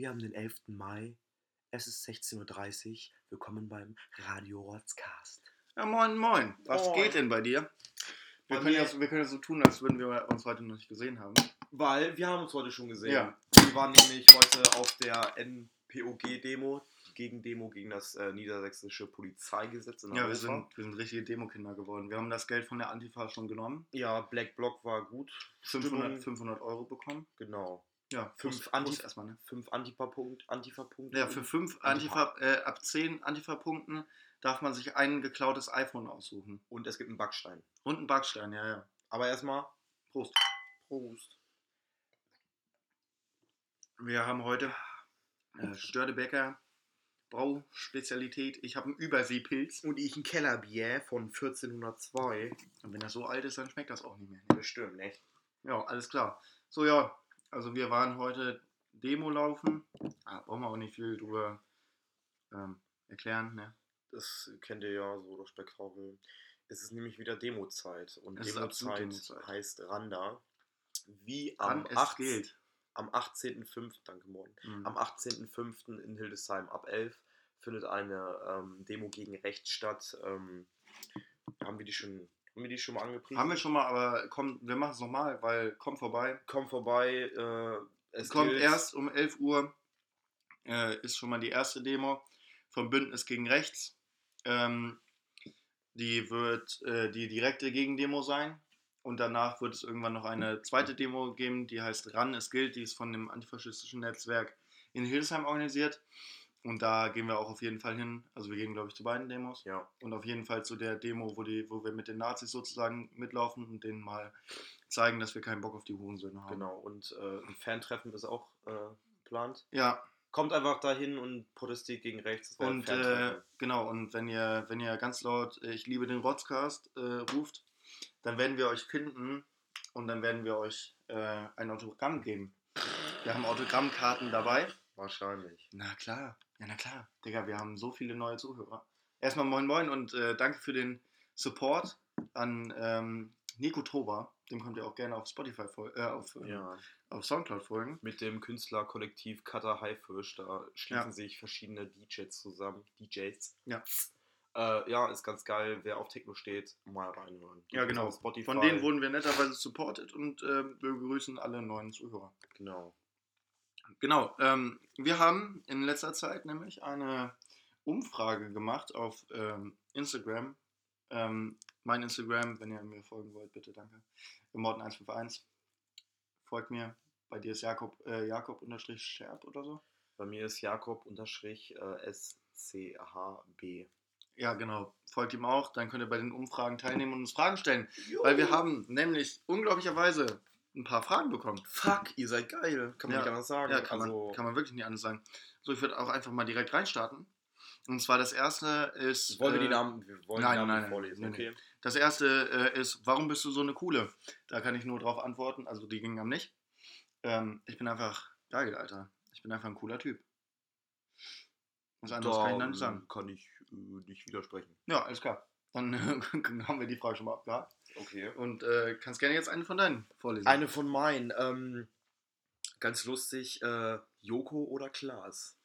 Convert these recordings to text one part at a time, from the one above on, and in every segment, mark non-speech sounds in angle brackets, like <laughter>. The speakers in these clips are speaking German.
Wir haben den 11. Mai. Es ist 16.30 Uhr. Willkommen beim Radio Rotzcast. Ja, moin, moin. Was Moin. geht denn bei dir? Wir Bei können, ja, so- wir können ja so tun, als würden wir uns heute noch nicht gesehen haben. Weil wir haben uns heute schon gesehen. Ja. Wir waren nämlich heute auf der NPOG-Demo, Gegendemo gegen das äh, niedersächsische Polizeigesetz in Ja, wir sind, wir sind richtige Demokinder geworden. Wir haben das Geld von der Antifa schon genommen. Ja, Black Block war gut. 500, Stimmung, 500 Euro bekommen. Genau. Ja, Fünf Prost- Anti- Prost erstmal, ne? Fünf Antifa-Punkte. Antifa-Punkte. Ja, für fünf Antifa. Antifa, äh, ab 10 Antifa-Punkten darf man sich ein geklautes iPhone aussuchen. Und es gibt einen Backstein. Und einen Backstein, ja, ja. Aber erstmal Prost. Prost. Wir haben heute äh, Stördebecker Brauspezialität. Ich habe einen Überseepilz. Und ich ein Kellerbier von 1402. Und wenn das so alt ist, dann schmeckt das auch nicht mehr. Bestimmt, ne? Ja, alles klar. So, ja, also wir waren heute Demo laufen. Ah, brauchen wir auch nicht viel drüber ähm, erklären. Ne? Das kennt ihr ja so, das Spektakel. Es ist nämlich wieder Demo-Zeit. Und Demo-Zeit Demo-Zeit. heißt Randa. Wie am, Wann es 18 gilt. am 18.05. Danke, Morgen. Mhm. Am 18.05. in Hildesheim ab 11 findet eine ähm, Demo gegen Rechts statt. Ähm, haben wir die schon, haben wir die schon mal angepriesen? Haben wir schon mal, aber komm, wir machen es nochmal, weil kommt vorbei. Komm vorbei. Äh, es Es kommt gilt- erst um 11 Uhr, äh, ist schon mal die erste Demo vom Bündnis gegen Rechts. Ähm, die wird äh, die direkte Gegendemo sein. Und danach wird es irgendwann noch eine zweite Demo geben, die heißt RAN, es gilt. Die ist von dem antifaschistischen Netzwerk in Hildesheim organisiert. Und da gehen wir auch auf jeden Fall hin. Also wir gehen, glaube ich, zu beiden Demos. Ja, Und auf jeden Fall zu der Demo, wo, die, wo wir mit den Nazis sozusagen mitlaufen und denen mal zeigen, dass wir keinen Bock auf die Hurensöhne haben. genau. Und äh, ein Fantreffen ist auch äh, geplant. Ja, Kommt einfach dahin und protestiert gegen rechts. Und äh, genau, und wenn ihr, wenn ihr ganz laut äh, Ich liebe den Rotzcast äh, ruft, dann werden wir euch finden und dann werden wir euch äh, ein Autogramm geben. Wir haben Autogrammkarten dabei. Wahrscheinlich. Na klar, ja na klar. Digga, wir haben so viele neue Zuhörer. Erstmal moin moin und äh, danke für den Support an ähm, Nico Toba. Dem könnt ihr auch gerne auf Spotify fol- äh, auf, äh, Ja. auf Soundcloud folgen. Mit dem Künstlerkollektiv Cutter Haifisch, da schließen Ja. sich verschiedene DJs zusammen. DJs. Ja. Äh, ja, ist ganz geil. Wer auf Techno steht, mal reinhören. Ja, genau. Von denen wurden wir netterweise supported und äh, wir begrüßen alle neuen Zuhörer. Genau. Genau, ähm, wir haben in letzter Zeit nämlich eine Umfrage gemacht auf ähm, Instagram. Ähm, mein Instagram, wenn ihr mir folgen wollt, bitte, danke. Morten151. Folgt mir. Bei dir ist Jakob, äh, Jakob unterstrich Scherb oder so. Bei mir ist Jakob unterstrich äh, SCHB. Ja, genau. Folgt ihm auch. Dann könnt ihr bei den Umfragen teilnehmen und uns Fragen stellen. Weil wir haben nämlich unglaublicherweise ein paar Fragen bekommen. Fuck, ihr seid geil. Kann man Ja. nicht anders sagen. Ja, kann, also, man, kann man wirklich nicht anders sagen. So, ich würde auch einfach mal direkt reinstarten. Und zwar das erste ist. wollen wir die äh, Namen, wir wollen nein, die Namen nein, vorlesen? nein, okay. Das erste äh, ist, warum bist du so eine coole? Da kann ich nur drauf antworten, also die ging am nicht. Ähm, ich bin einfach geil, Alter. Ich bin einfach ein cooler Typ. Was anderes kann ich nicht sagen. kann ich äh, nicht widersprechen. Ja, alles klar. Dann <laughs> haben wir die Frage schon mal abgehakt. Okay. Und äh, kannst gerne jetzt eine von deinen vorlesen. Eine von meinen. Ähm, ganz lustig. Äh, Joko oder Klaas?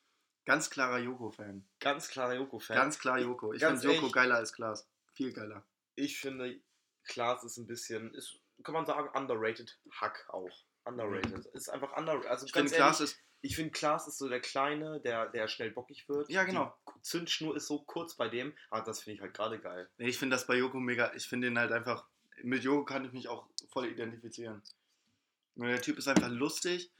Ganz klarer Joko-Fan. Ganz klarer Joko-Fan. Ganz klar Joko. Ich finde Joko geiler als Klaas. Viel geiler. Ich finde, Klaas ist ein bisschen, ist, kann man sagen, underrated. Hack auch. Underrated. Ist einfach underrated. Also Ich finde, Klaas ist. ich finde, Klaas ist so der Kleine, der, der schnell bockig wird. Ja, genau. Die Zündschnur ist so kurz bei dem. Aber das finde ich halt gerade geil. Nee, ich finde das bei Joko mega. Ich finde ihn halt einfach. Mit Joko kann ich mich auch voll identifizieren. Weil Der Typ ist einfach lustig.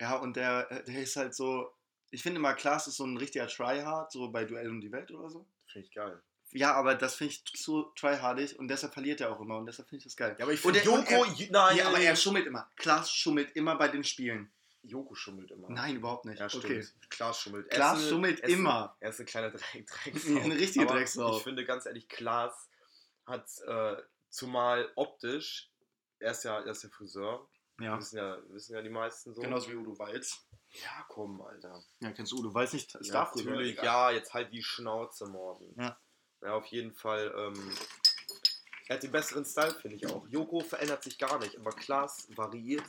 Ja, und der, der ist halt so. Ich finde immer, Klaas ist so ein richtiger Tryhard, so bei Duell um die Welt oder so. Finde ich geil. Ja, aber das finde ich zu tryhardig und deshalb verliert er auch immer und deshalb finde ich das geil. Ja, aber ich Und finde und Joko, er- nein, ja, aber er schummelt immer. Klaas schummelt immer bei den Spielen. Joko schummelt immer. Nein, überhaupt nicht. Ja, stimmt. okay. Klaas schummelt. Klaas eine- schummelt er immer. Er ist eine kleine Dreck, <laughs> Drecksau. Eine richtige Aber Drecksau. Ich finde ganz ehrlich, Klaas hat äh, zumal optisch, er ist ja, er ist ja Friseur, Ja. wissen ja, wissen ja die meisten so. Genauso wie Udo Walz. Ja, komm, Alter. Ja, kennst du Udo Walz nicht? Ja, Starfriseur, natürlich, ja, jetzt halt die Schnauze morgen. Ja. Ja, auf jeden Fall. Ähm, er hat den besseren Style, finde ich auch. Joko verändert sich gar nicht, aber Klaas variiert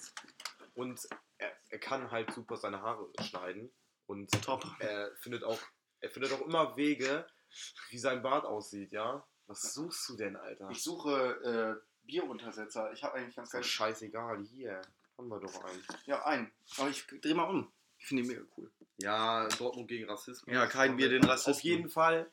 und er, er kann halt super seine Haare schneiden und Top. er findet auch, er findet auch immer Wege, wie sein Bart aussieht, ja? Was suchst du denn, Alter? Ich suche äh, Bieruntersetzer. Ich habe eigentlich ganz geil. scheißegal, hier. Haben wir doch einen. Ja, einen. Aber ich dreh mal um. Ich finde die mega cool. Ja, Dortmund gegen Rassismus. Ja, kein Bier den Rassisten. Auf jeden Fall.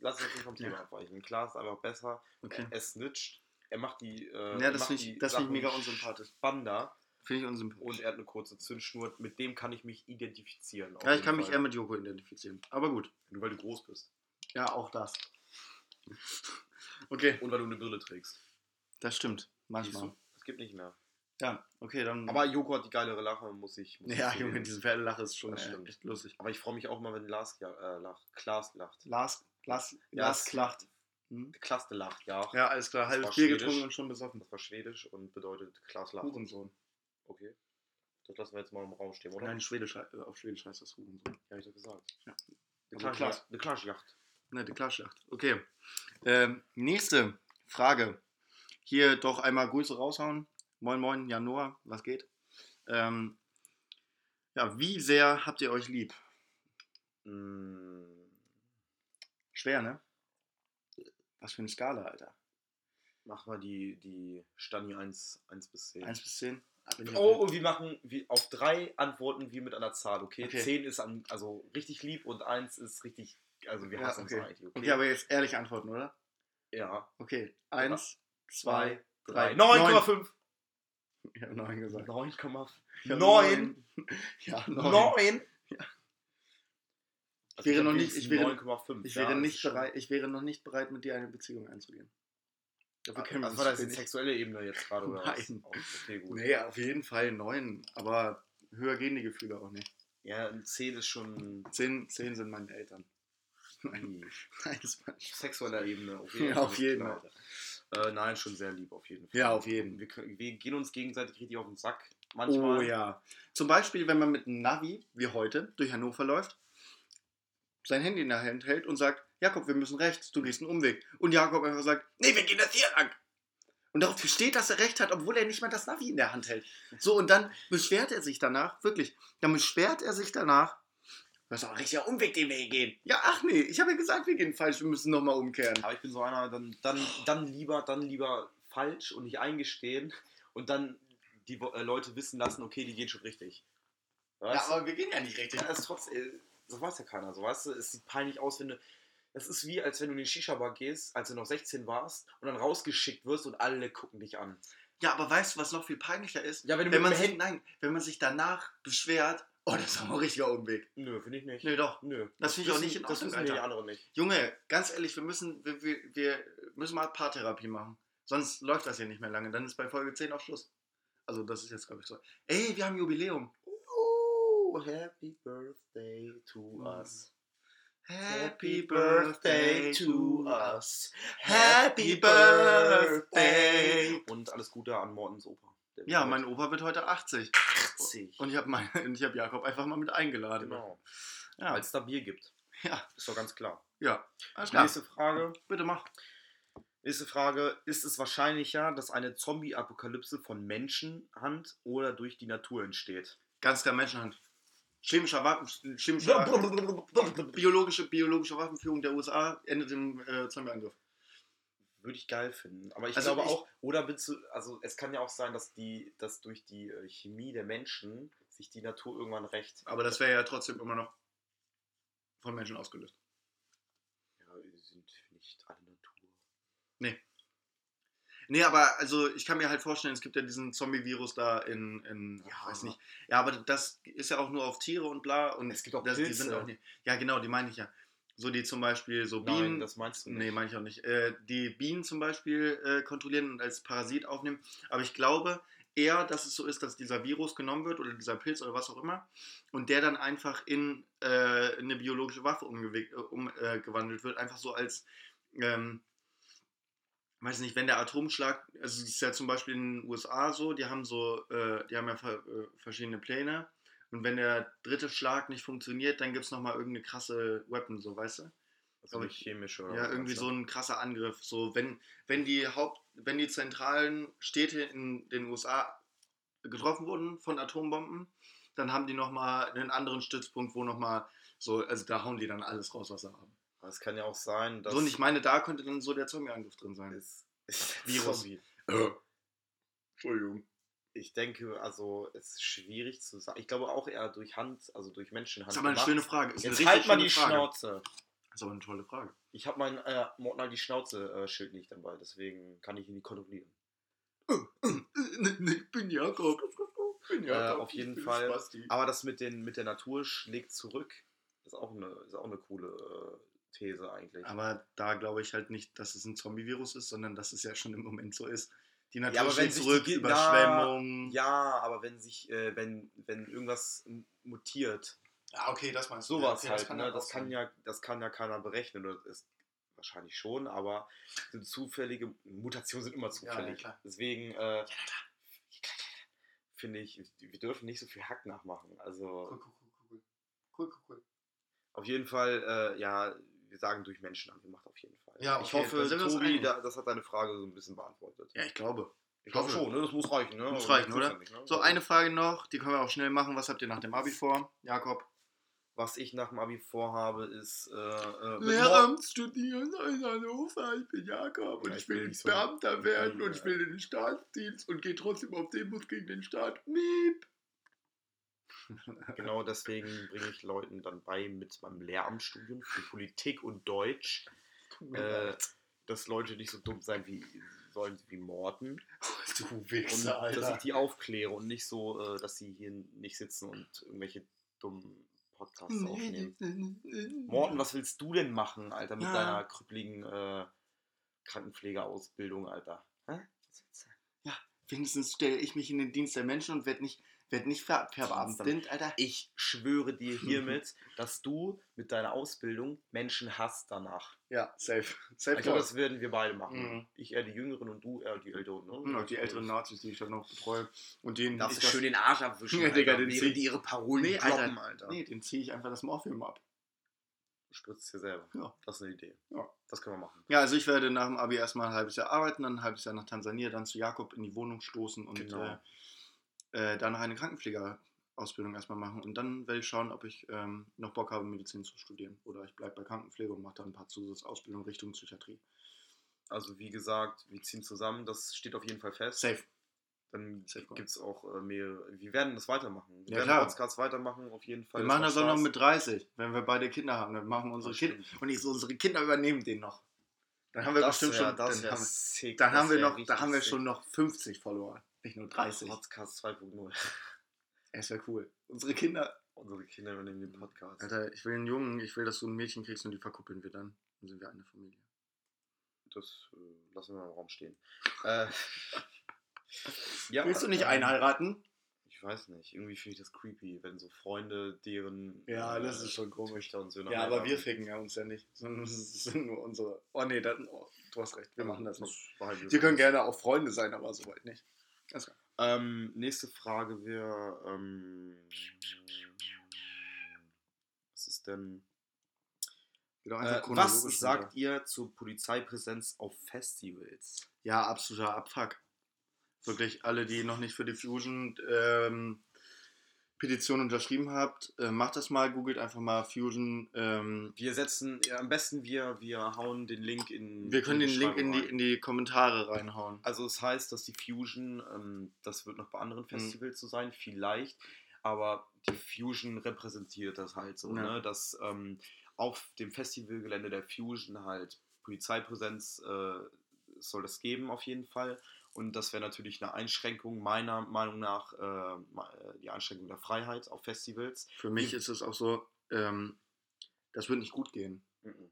Lass uns nicht vom Thema Ja. abweichen. Klar ist einfach besser. Okay. Er snitcht. Er macht die. Äh, Ja, er das finde ich, das find ich mega unsympathisch. Spannender. Finde ich unsympathisch. Und er hat eine kurze Zündschnur. Mit dem kann ich mich identifizieren. ja, ich kann mich Fall. eher mit Joko identifizieren. Aber gut. Nur weil du groß bist. Ja, auch das. <laughs> Okay, Und weil du eine Brille trägst. das stimmt. Manchmal. Das gibt nicht mehr. Ja, okay, dann. Aber Joko hat die geilere Lache, muss ich. Muss ich ja, zugeben. Junge, diese Pferdelache ist schon äh, stimmt. echt lustig. Aber ich freue mich auch mal, wenn Lars äh, lacht. Klaas lacht. Lars, Lars, Ja, Lars es- klacht. Hm? Klaste lacht, ja. Ja, alles klar. Halbes Bier getrunken und schon besoffen. Das war schwedisch und bedeutet Klaas lacht. Hurensohn. Okay. Das lassen wir jetzt mal im Raum stehen, oder? Nein, Schwedisch, äh, auf Schwedisch heißt das Hurensohn. Ja, hab ich doch gesagt. Ja. Also Klaas. Klaasjacht. Ne, die Klarschlacht. Okay. Ähm, nächste Frage. Hier doch einmal Grüße raushauen. Moin, moin, Januar, was geht? Ähm, ja, wie sehr habt ihr euch lieb? Mm, Schwer, ne? Was für eine Skala, Alter. mach mal die, die Stani 1, 1 bis 10. 1 bis 10? Oh, und wir machen wie, auf drei Antworten wie mit einer Zahl, okay? Okay. 10 ist an, also richtig lieb und 1 ist richtig, also wir Ja, hassen okay. uns eigentlich, okay? okay, aber jetzt ehrlich antworten, oder? ja. Okay. 1, 2, 3, 3, 9,5. Ich habe 9 gesagt. 9,5. Ich hab 9. <laughs> Ja, 9. 9. Ja. Also wäre hab noch nicht- ich wäre- 9,5. Ich ja, wäre, nicht bereit, ich wäre noch nicht bereit, mit dir eine Beziehung einzugehen. Dafür kennen wir Also war das wenig. sexuelle Ebene jetzt gerade oder was? Nein. Oh, Okay, gut. Nee, auf jeden Fall 9. Aber höher gehen die Gefühle auch nicht. Ja, ein 10 ist schon 10, 10 sind meine Eltern. <laughs> Nein, hm, nein, das war nicht. sexueller Ebene. Auf Ja, auf jeden klar. Äh, nein, schon sehr lieb, auf jeden Fall. Ja, auf jeden. Wir, wir gehen uns gegenseitig richtig auf den Sack. Manchmal. Oh ja. Zum Beispiel, wenn man mit einem Navi, wie heute, durch Hannover läuft, sein Handy in der Hand hält und sagt, Jakob, wir müssen rechts, du gehst einen Umweg. Und Jakob einfach sagt, nee, wir gehen das hier lang. Und darauf besteht, dass er recht hat, obwohl er nicht mal das Navi in der Hand hält. So, und dann beschwert er sich danach, wirklich, dann beschwert er sich danach, das ist auch ein richtiger Umweg, den wir hier gehen. Ja, ach nee, ich habe ja gesagt, wir gehen falsch, wir müssen nochmal umkehren. Aber ich bin so einer, dann, dann, dann lieber, dann lieber falsch und nicht eingestehen und dann die äh, Leute wissen lassen, okay, die gehen schon richtig. Weißt du? wir gehen ja nicht richtig. Ja, das ist trotzdem, so weiß ja keiner, so weißt du, es sieht peinlich aus, wenn du, das ist wie, als wenn du in die Shisha-Bar gehst, als du noch 16 warst und dann rausgeschickt wirst und alle gucken dich an. Ja, aber weißt du, was noch viel peinlicher ist? Ja, wenn du Wenn man, sich, nein, wenn man sich danach beschwert, oh, das ist aber ein richtiger Umweg. Nö, finde ich nicht. Nee, doch. Nö. Das finde ich auch nicht in Das Ordnung, wissen die anderen nicht. Junge, ganz ehrlich, wir müssen, wir, wir, wir müssen mal Paartherapie machen. Sonst läuft das hier nicht mehr lange. Dann ist bei Folge 10 auch Schluss. Also, das ist jetzt, glaube ich, so. Ey, wir haben Jubiläum. Oh, happy birthday to us. Happy birthday to us. Happy birthday. Und alles Gute an Mortens Opa. Ja, mein Opa wird heute 80. 80. Und ich habe <laughs> hab Jakob einfach mal mit eingeladen. Genau. Ja, Weil es da Bier gibt. ja, Ist doch ganz klar. ja. Alles klar. Nächste Frage. Bitte mach. Nächste Frage. Ist es wahrscheinlicher, dass eine Zombie-Apokalypse von Menschenhand oder durch die Natur entsteht? Ganz klar Menschenhand. Chemischer Waffen, chemischer, <laughs> biologische, biologische Waffenführung der USA endet im äh, Zombieangriff. Würde ich geil finden. Aber ich Also glaube ich- auch, oder willst du, also es kann ja auch sein, dass die, dass durch die äh, Chemie der Menschen sich die Natur irgendwann rächt. Aber das wäre ja trotzdem immer noch von Menschen ausgelöst. Ja, wir sind nicht alle Natur. Nee, aber also ich kann mir halt vorstellen, es gibt ja diesen Zombie-Virus da in, in Ja. weiß nicht. Ja, aber das ist ja auch nur auf Tiere und bla. Und Es gibt auch das, die Pilze. sind auch nicht. Ja, genau, die meine ich ja. So die zum Beispiel so Nein, Bienen. das meinst du nicht. Nee, meine ich auch nicht. Äh, die Bienen zum Beispiel äh, kontrollieren und als Parasit aufnehmen. Aber ich glaube eher, dass es so ist, dass dieser Virus genommen wird oder dieser Pilz oder was auch immer und der dann einfach in, äh, in eine biologische Waffe umgewandelt um, äh, gewandelt wird. Einfach so als, ähm, weiß nicht, wenn der Atomschlag, also es ist ja zum Beispiel in den USA so, die haben so, äh, die haben ja ver, äh, verschiedene Pläne. Und wenn der dritte Schlag nicht funktioniert, dann gibt es nochmal irgendeine krasse Weapon, so weißt du? Also nicht chemische. oder Ja, irgendwie so ein krasser Angriff. So, wenn, wenn die Haupt, wenn die zentralen Städte in den USA getroffen wurden von Atombomben, dann haben die nochmal einen anderen Stützpunkt, wo nochmal so, also da hauen die dann alles raus, was sie haben. Aber Es kann ja auch sein, dass. So, und ich meine, da könnte dann so der Zombie-Angriff drin sein. es, es, Virus. <laughs> Zombie. Entschuldigung. Ich denke, also es ist schwierig zu sagen. Ich glaube auch eher durch Hand, also durch Menschenhand. Das ist aber eine gemacht. schöne Frage. Ist Jetzt halt mal die Frage. Schnauze. Das ist aber eine tolle Frage. Ich habe mein äh, Morten halt die Schnauze-Schild nicht dabei, deswegen kann ich ihn nicht kontrollieren. Ich bin Jakob. Ich bin Äh, auf jeden Fall. Spasti. Aber das mit, den, mit der Natur schlägt zurück, ist auch eine, ist auch eine coole äh, These eigentlich. Aber da glaube ich halt nicht, dass es ein Zombie-Virus ist, sondern dass es ja schon im Moment so ist. Die Natur aber wenn sich zurück, die- Überschwemmung. ja, aber wenn sich, äh, wenn, wenn irgendwas mutiert, Ah, okay, das meinst sowas Ja, okay, halt, kann ne? das, kann ja, das kann ja keiner berechnen. Oder ist wahrscheinlich schon, aber sind zufällige Mutationen sind immer zufällig. klar. Deswegen äh, finde ich, wir dürfen nicht so viel Hack nachmachen. Also Cool, cool, cool, cool. Cool, cool, cool. auf jeden Fall, äh, ja, wir sagen durch Menschen angemacht auf jeden Fall. Ja, ich okay, hoffe, Tobi, einig. da, das hat deine Frage so ein bisschen beantwortet. Ja, ich glaube. ich glaube hoffe. schon, ne? das muss reichen. Ne? Muss Aber reichen, oder? ja nicht, ne? So, eine Frage noch, die können wir auch schnell machen. Was habt ihr nach dem Abi vor, Jakob? Was ich nach dem Abi vorhabe, ist äh, äh, Lehramt studieren in Hannover. Ich bin Jakob Ja, und ich ich will Beamter werden Ja. und ich will in den Staatsdienst und gehe trotzdem auf Demos gegen den Staat. Miep. Genau deswegen bringe ich Leuten dann bei mit meinem Lehramtsstudium für Politik und Deutsch, äh, dass Leute nicht so dumm sein wie sollen wie Morten <laughs> du und Wichser, dass ich Alter. die aufkläre und nicht so, äh, dass sie hier nicht sitzen und irgendwelche dummen Podcasts aufnehmen. Morten, was willst du denn machen, Alter, mit Ja. deiner krüppeligen äh, Krankenpflegeausbildung, Alter? Hä? Du? Wenigstens stelle ich mich in den Dienst der Menschen und werde nicht, werd nicht ver verbeamtet, Alter. Ich schwöre dir hiermit, <laughs> dass du mit deiner Ausbildung Menschen hasst danach. Ja, safe. Safe Ich glaube, das werden wir beide machen. Mhm. Ich eher die Jüngeren und du eher die Älteren. Ne? Und auch die älteren Nazis, die ich dann noch betreue. Und denen Darfst ich das- schön den Arsch abwischen, <laughs> Ja, Digga, den während die ihre Parolen Nee, Alter. Alter. Nee, den ziehe ich einfach das Morphium ab. Spritzt dir selber. Ja. Das ist eine Idee. Ja. Das können wir machen. Ja, also ich werde nach dem Abi erstmal ein halbes Jahr arbeiten, dann ein halbes Jahr nach Tansania, dann zu Jakob in die Wohnung stoßen und Genau. äh, äh, danach eine Krankenpflegerausbildung erstmal machen. Und dann werde ich schauen, ob ich ähm, noch Bock habe, Medizin zu studieren. Oder ich bleibe bei Krankenpflege und mache dann ein paar Zusatzausbildungen Richtung Psychiatrie. Also wie gesagt, wir ziehen zusammen. Das steht auf jeden Fall fest. Safe. Dann gibt es auch äh, mehrere. Wir werden das weitermachen. Wir Ja, werden klar. Podcasts weitermachen, auf jeden Fall. Wir machen das auch noch mit 30, wenn wir beide Kinder haben. Dann machen unsere Kinder. Und ich so, unsere Kinder übernehmen den noch. Dann haben wir Das bestimmt wär- schon. dann haben sick, dann haben wir noch, da haben wir schon noch 50 Follower. Nicht nur 30. Podcast 2.0. Es wäre cool. Unsere Kinder. Unsere Kinder übernehmen den Podcast. Alter, ich will einen Jungen, ich will, dass du ein Mädchen kriegst und die verkuppeln wir dann. Dann sind wir eine Familie. Das äh, lassen wir mal im Raum stehen. Äh, <laughs> ja, Willst du nicht ähm, einheiraten? Ich weiß nicht. Irgendwie finde ich das creepy, wenn so Freunde deren Ja, äh, das ist schon komisch. Töchter und Söhne Ja, aber wir ficken ja uns ja nicht. Sondern es sind nur unsere. Oh nee, dann, oh, du hast recht. Wir machen das nicht. wir können gerne auch Freunde sein, aber soweit nicht. Klar. Ähm, nächste Frage wäre, ähm, was ist denn? Wieder Äh, was sagt ihr zur Polizeipräsenz auf Festivals? Ja, absoluter Abfuck. Wirklich, alle, die noch nicht für die Fusion ähm, Petition unterschrieben habt, äh, macht das mal, googelt einfach mal Fusion. Ähm, Wir setzen, ja, am besten wir, wir hauen den Link in wir können die den Link in die, in die Kommentare reinhauen. Also es heißt, dass die Fusion, ähm, das wird noch bei Mhm. anderen Festivals so sein, vielleicht, aber die Fusion repräsentiert das halt so, Ja. ne? dass ähm, auf dem Festivalgelände der Fusion halt Polizeipräsenz äh, soll das geben auf jeden Fall. Und das wäre natürlich eine Einschränkung, meiner Meinung nach, äh, äh, die Einschränkung der Freiheit auf Festivals. Für mich ist es auch so, ähm, das wird nicht gut gehen. Mhm.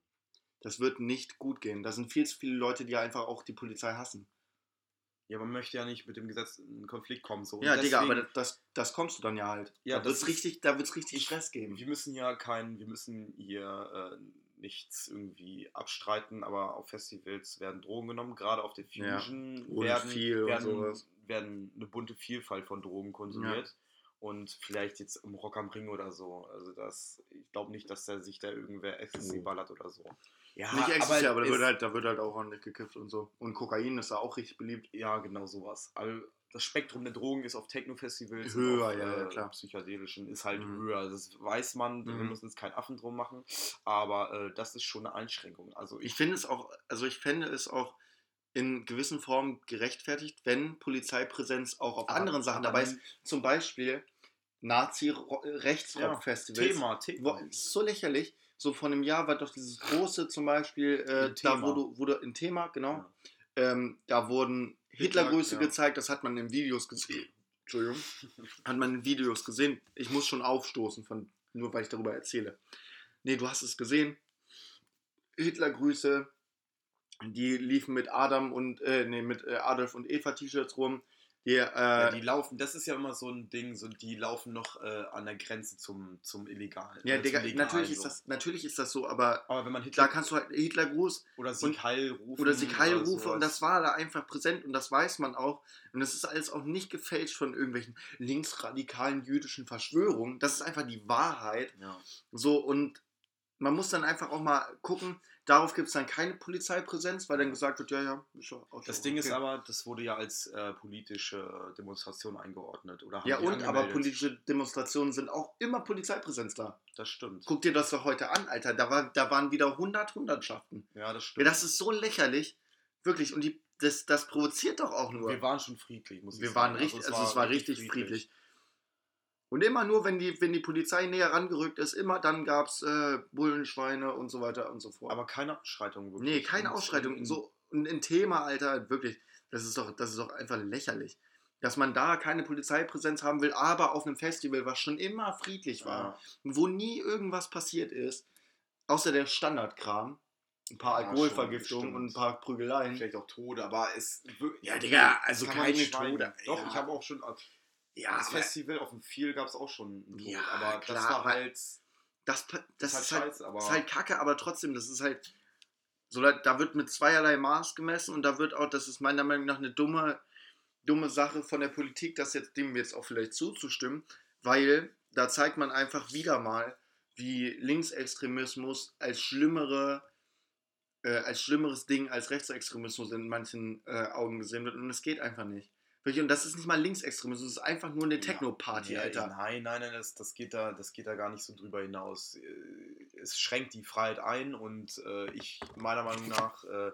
Das wird nicht gut gehen. Da sind viel zu viele Leute, die einfach auch die Polizei hassen. Ja, man möchte ja nicht mit dem Gesetz in Konflikt kommen. So. Und Ja, Digga, deswegen- aber das, das kommst du dann ja halt. Ja, da wird es richtig, da wird's richtig Stress geben. Wir müssen ja kein, wir müssen hier äh, nichts irgendwie abstreiten, aber auf Festivals werden Drogen genommen, gerade auf der Ja, Fusion und werden, viel werden, werden eine bunte Vielfalt von Drogen konsumiert. Und vielleicht jetzt im Rock am Ring oder so. Also das, ich glaube nicht, dass da sich da irgendwer Ecstasy Oh. ballert oder so. Ja, Nicht Ecstasy, aber, da, es- wird halt, da wird halt auch ordentlich gekifft und so. Und Kokain ist da auch richtig beliebt. ja, genau sowas. Also, das Spektrum der Drogen ist auf Techno-Festivals Höher, auf, ja, ja, äh, klar. psychedelischen ist halt Mhm. höher. Das weiß man, wir Mhm. müssen jetzt keinen Affen drum machen, aber äh, das ist schon eine Einschränkung. Also Ich ich, finde es auch, also ich fände es auch in gewissen Formen gerechtfertigt, wenn Polizeipräsenz auch auf Aber- anderen Sachen dabei ist. Zum Beispiel Nazi-Rechtsrock-Festivals. Thema, Wo, Thema. ist so lächerlich. So vor einem Jahr war doch dieses große zum Beispiel, äh, da Thema. wurde, wurde ein Thema, genau. Ja. Ähm, da wurden Hitlergrüße ja. gezeigt, das hat man in Videos gesehen. Entschuldigung. <laughs> hat man in Videos gesehen. Ich muss schon aufstoßen, von, nur weil ich darüber erzähle. Nee, du hast es gesehen. Hitlergrüße, die liefen mit Adam und, äh, nee, mit äh, Adolf und Eva T-Shirts rum. Die, äh, Ja, die laufen, das ist ja immer so ein Ding, so, die laufen noch äh, an der Grenze zum, zum Illegalen. ja, oder Digga, zum Legalen natürlich ist, das, natürlich ist das so, aber Aber wenn man da Hitler kannst du halt Hitlergruß oder Sieg Heil rufen oder Sieg Heil rufe sowas. und das war da einfach präsent und das weiß man auch. Und das ist alles auch nicht gefälscht von irgendwelchen linksradikalen jüdischen Verschwörungen. Das ist einfach die Wahrheit. Ja. So, und man muss dann einfach auch mal gucken, darauf gibt es dann keine Polizeipräsenz, weil dann gesagt wird, ja, ja, ist ja auch Das Ding ist okay. aber, das wurde ja als äh, politische Demonstration eingeordnet. Oder Ja, und aber politische Demonstrationen sind auch immer Polizeipräsenz da. Das stimmt. Guck dir das doch heute an, Alter. Da, war, da waren wieder 100 Hundertschaften. Ja, das Ja, stimmt. das ist so lächerlich. Wirklich. Und die, das, das provoziert doch auch nur. wir waren schon friedlich, muss ich Wir sagen. waren richtig, also es war richtig friedlich. Und immer nur, wenn die, wenn die Polizei näher rangerückt ist, immer dann gab es äh, Bullenschweine und so weiter und so fort. Aber keine Ausschreitung wirklich. nee, keine Ausschreitung. So ein Thema, Alter, wirklich. Das ist doch, das ist doch einfach lächerlich. Dass man da keine Polizeipräsenz haben will, aber auf einem Festival, was schon immer friedlich war, Ja, wo nie irgendwas passiert ist, außer der Standardkram. Ein paar Ja, Alkoholvergiftungen und ein paar Prügeleien. vielleicht auch Tode, aber es. Ja, Digga, also keine nicht schweigen. Tode. Doch, Ja. ich habe auch schon. Ja, das Festival auf dem Viel gab es auch schon einen Tod, Ja, aber klar, das war halt. das, das, Das ist, ist halt halt, scheiße, aber. ist halt kacke, aber trotzdem, das ist halt. So, da, da wird mit zweierlei Maß gemessen und da wird auch, das ist meiner Meinung nach eine dumme, dumme Sache von der Politik, das jetzt dem jetzt auch vielleicht zuzustimmen, weil da zeigt man einfach wieder mal, wie Linksextremismus als schlimmere, äh, als schlimmeres Ding als Rechtsextremismus in manchen äh, Augen gesehen wird und es geht einfach nicht. Wirklich, Und das ist nicht mal Linksextremismus, das ist einfach nur eine Techno-Party, Ja, Alter. Nein, nein, nein, das, das, geht da, das geht da gar nicht so drüber hinaus. Äh, Es schränkt die Freiheit ein und äh, ich, meiner Meinung nach, äh,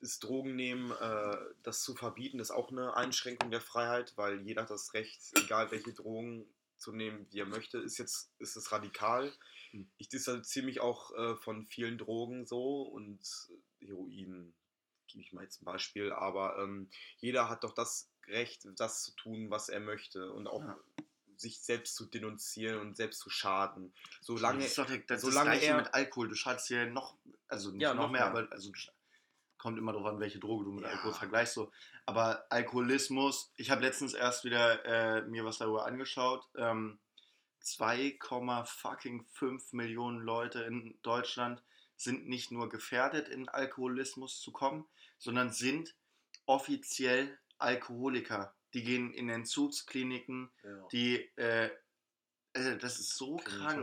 ist Drogen nehmen, äh, das zu verbieten, ist auch eine Einschränkung der Freiheit, weil jeder hat das Recht, egal welche Drogen zu nehmen, wie er möchte. Ist jetzt, ist es radikal. Hm. Ich distanziere mich auch äh, von vielen Drogen so und Heroin gebe ich mal jetzt ein Beispiel, aber ähm, jeder hat doch das Recht, das zu tun, was er möchte und auch Ja. sich selbst zu denunzieren und selbst zu schaden. Solange, das ist doch der, das, solange das er- mit Alkohol. Du schadest dir noch, also nicht Ja, noch, noch mehr, mehr. aber also, du kommt immer darauf an, welche Droge du mit Ja. Alkohol vergleichst. So. Aber Alkoholismus, ich habe letztens erst wieder äh, mir was darüber angeschaut. Ähm, 2,5 Millionen Leute in Deutschland sind nicht nur gefährdet, in Alkoholismus zu kommen, sondern sind offiziell Alkoholiker. Die gehen in Entzugskliniken, ja, die, äh, äh, das ist so krank.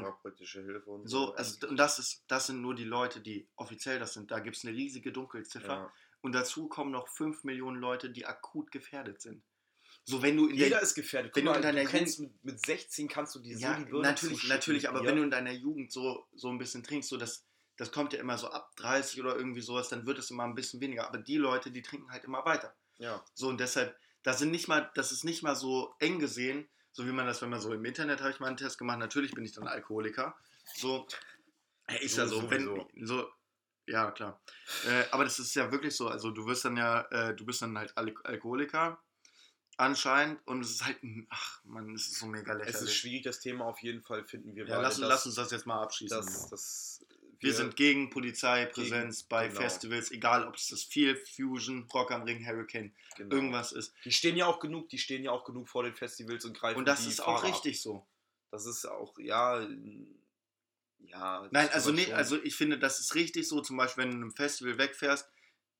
und So, also, und das, ist, das sind nur die Leute, die offiziell das sind. Da gibt es eine riesige Dunkelziffer. ja. Und dazu kommen noch 5 Millionen Leute, die akut gefährdet sind. So, wenn du in Jeder der. ist gefährdet. wenn Guck du mal, in deiner du kennst mit, mit 16 kannst du die so ja, die Birne natürlich, natürlich, aber Bier. wenn du in deiner Jugend so, so ein bisschen trinkst, so das, das kommt ja immer so ab 30 oder irgendwie sowas, dann wird es immer ein bisschen weniger. Aber die Leute, die trinken halt immer weiter. ja. So, und deshalb, das sind nicht mal, das ist nicht mal so eng gesehen, so wie man das, wenn man so im Internet habe ich mal einen Test gemacht, natürlich bin ich dann Alkoholiker. So, äh, ist ja so, wenn, so, ja, klar. Äh, aber das ist ja wirklich so, also du wirst dann ja, äh, du bist dann halt Al Alkoholiker anscheinend und es ist halt, ein- ach man, es ist so mega lächerlich. Es ist schwierig, das Thema auf jeden Fall finden wir ja, lass, lass uns das jetzt mal abschließen. dass, dass wir sind gegen Polizeipräsenz Gegen- bei genau. Festivals, egal ob es das Feel, Fusion, Rock am Ring, Hurricane, genau. irgendwas ist. Die stehen ja auch genug, die stehen ja auch genug vor den Festivals und greifen Und das die ist auch Fahrer ab. richtig so. Das ist auch, ja, ja. Nein, also nee, also ich finde, das ist richtig so, zum Beispiel, wenn du einem Festival wegfährst,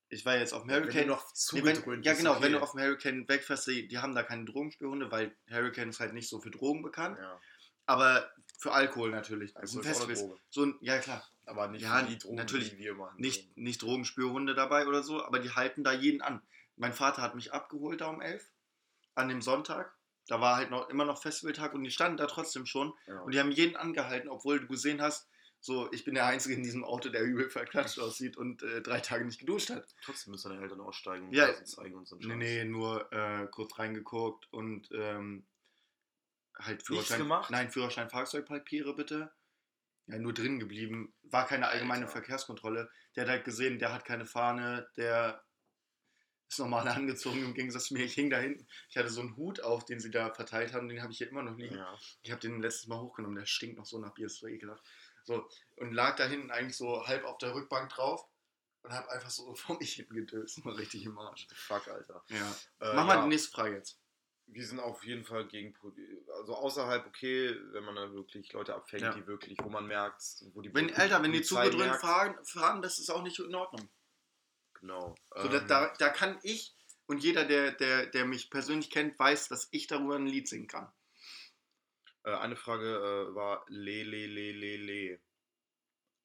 ich war jetzt auf dem Ja, wenn Hurricane, du noch nee, wenn, ja genau, okay. wenn du auf dem Hurricane wegfährst, die, die haben da keine Drogenspürhunde, weil Hurricane ist halt nicht so für Drogen bekannt, Ja, aber für Alkohol natürlich. Das also Festivals. Droge. So ein, ja klar, Aber nicht Ja, die Drogen, natürlich die wir machen. nicht, nicht Drogenspürhunde dabei oder so, aber die halten da jeden an. Mein Vater hat mich abgeholt da um elf an dem Sonntag. Da war halt noch immer noch Festivaltag und die standen da trotzdem schon. Ja. Und die haben jeden angehalten, obwohl du gesehen hast, so, ich bin der Einzige in diesem Auto, der übel verklatscht aussieht und äh, drei Tage nicht geduscht hat. Trotzdem müssen deine Eltern aussteigen und Ja. Zeigen und so Nee, nur äh, kurz reingeguckt und ähm, halt Führerschein. gemacht? Nein, Führerschein, Fahrzeugpapiere bitte. Ja, nur drin geblieben. War keine allgemeine Alter. Verkehrskontrolle. Der hat halt gesehen, der hat keine Fahne, der ist normal <laughs> angezogen im Gegensatz zu mir. Ich hing da hinten. Ich hatte so einen Hut auf, den sie da verteilt haben, den habe ich hier immer noch liegen. Ja. Ich habe den letztes Mal hochgenommen, der stinkt noch so nach Bier, ist so ekelhaft. So, und lag da hinten eigentlich so halb auf der Rückbank drauf und habe einfach so <laughs> vor mich hinten gedöst. War richtig im Arsch. Fuck, Alter. Ja. Äh, Mach mal ja. die nächste Frage jetzt. Wir sind auf jeden Fall gegen, Pro- also außerhalb okay, wenn man da wirklich Leute abfängt, Ja. die wirklich, wo man merkt, wo die Wenn, Poli- Alter, wenn die zugedröhnt merkt- fahren, fahren, das ist auch nicht in Ordnung. Genau. So, da, ähm, da, da kann ich und jeder, der, der, der mich persönlich kennt, weiß, dass ich darüber ein Lied singen kann. äh, eine Frage äh, war le le le le le.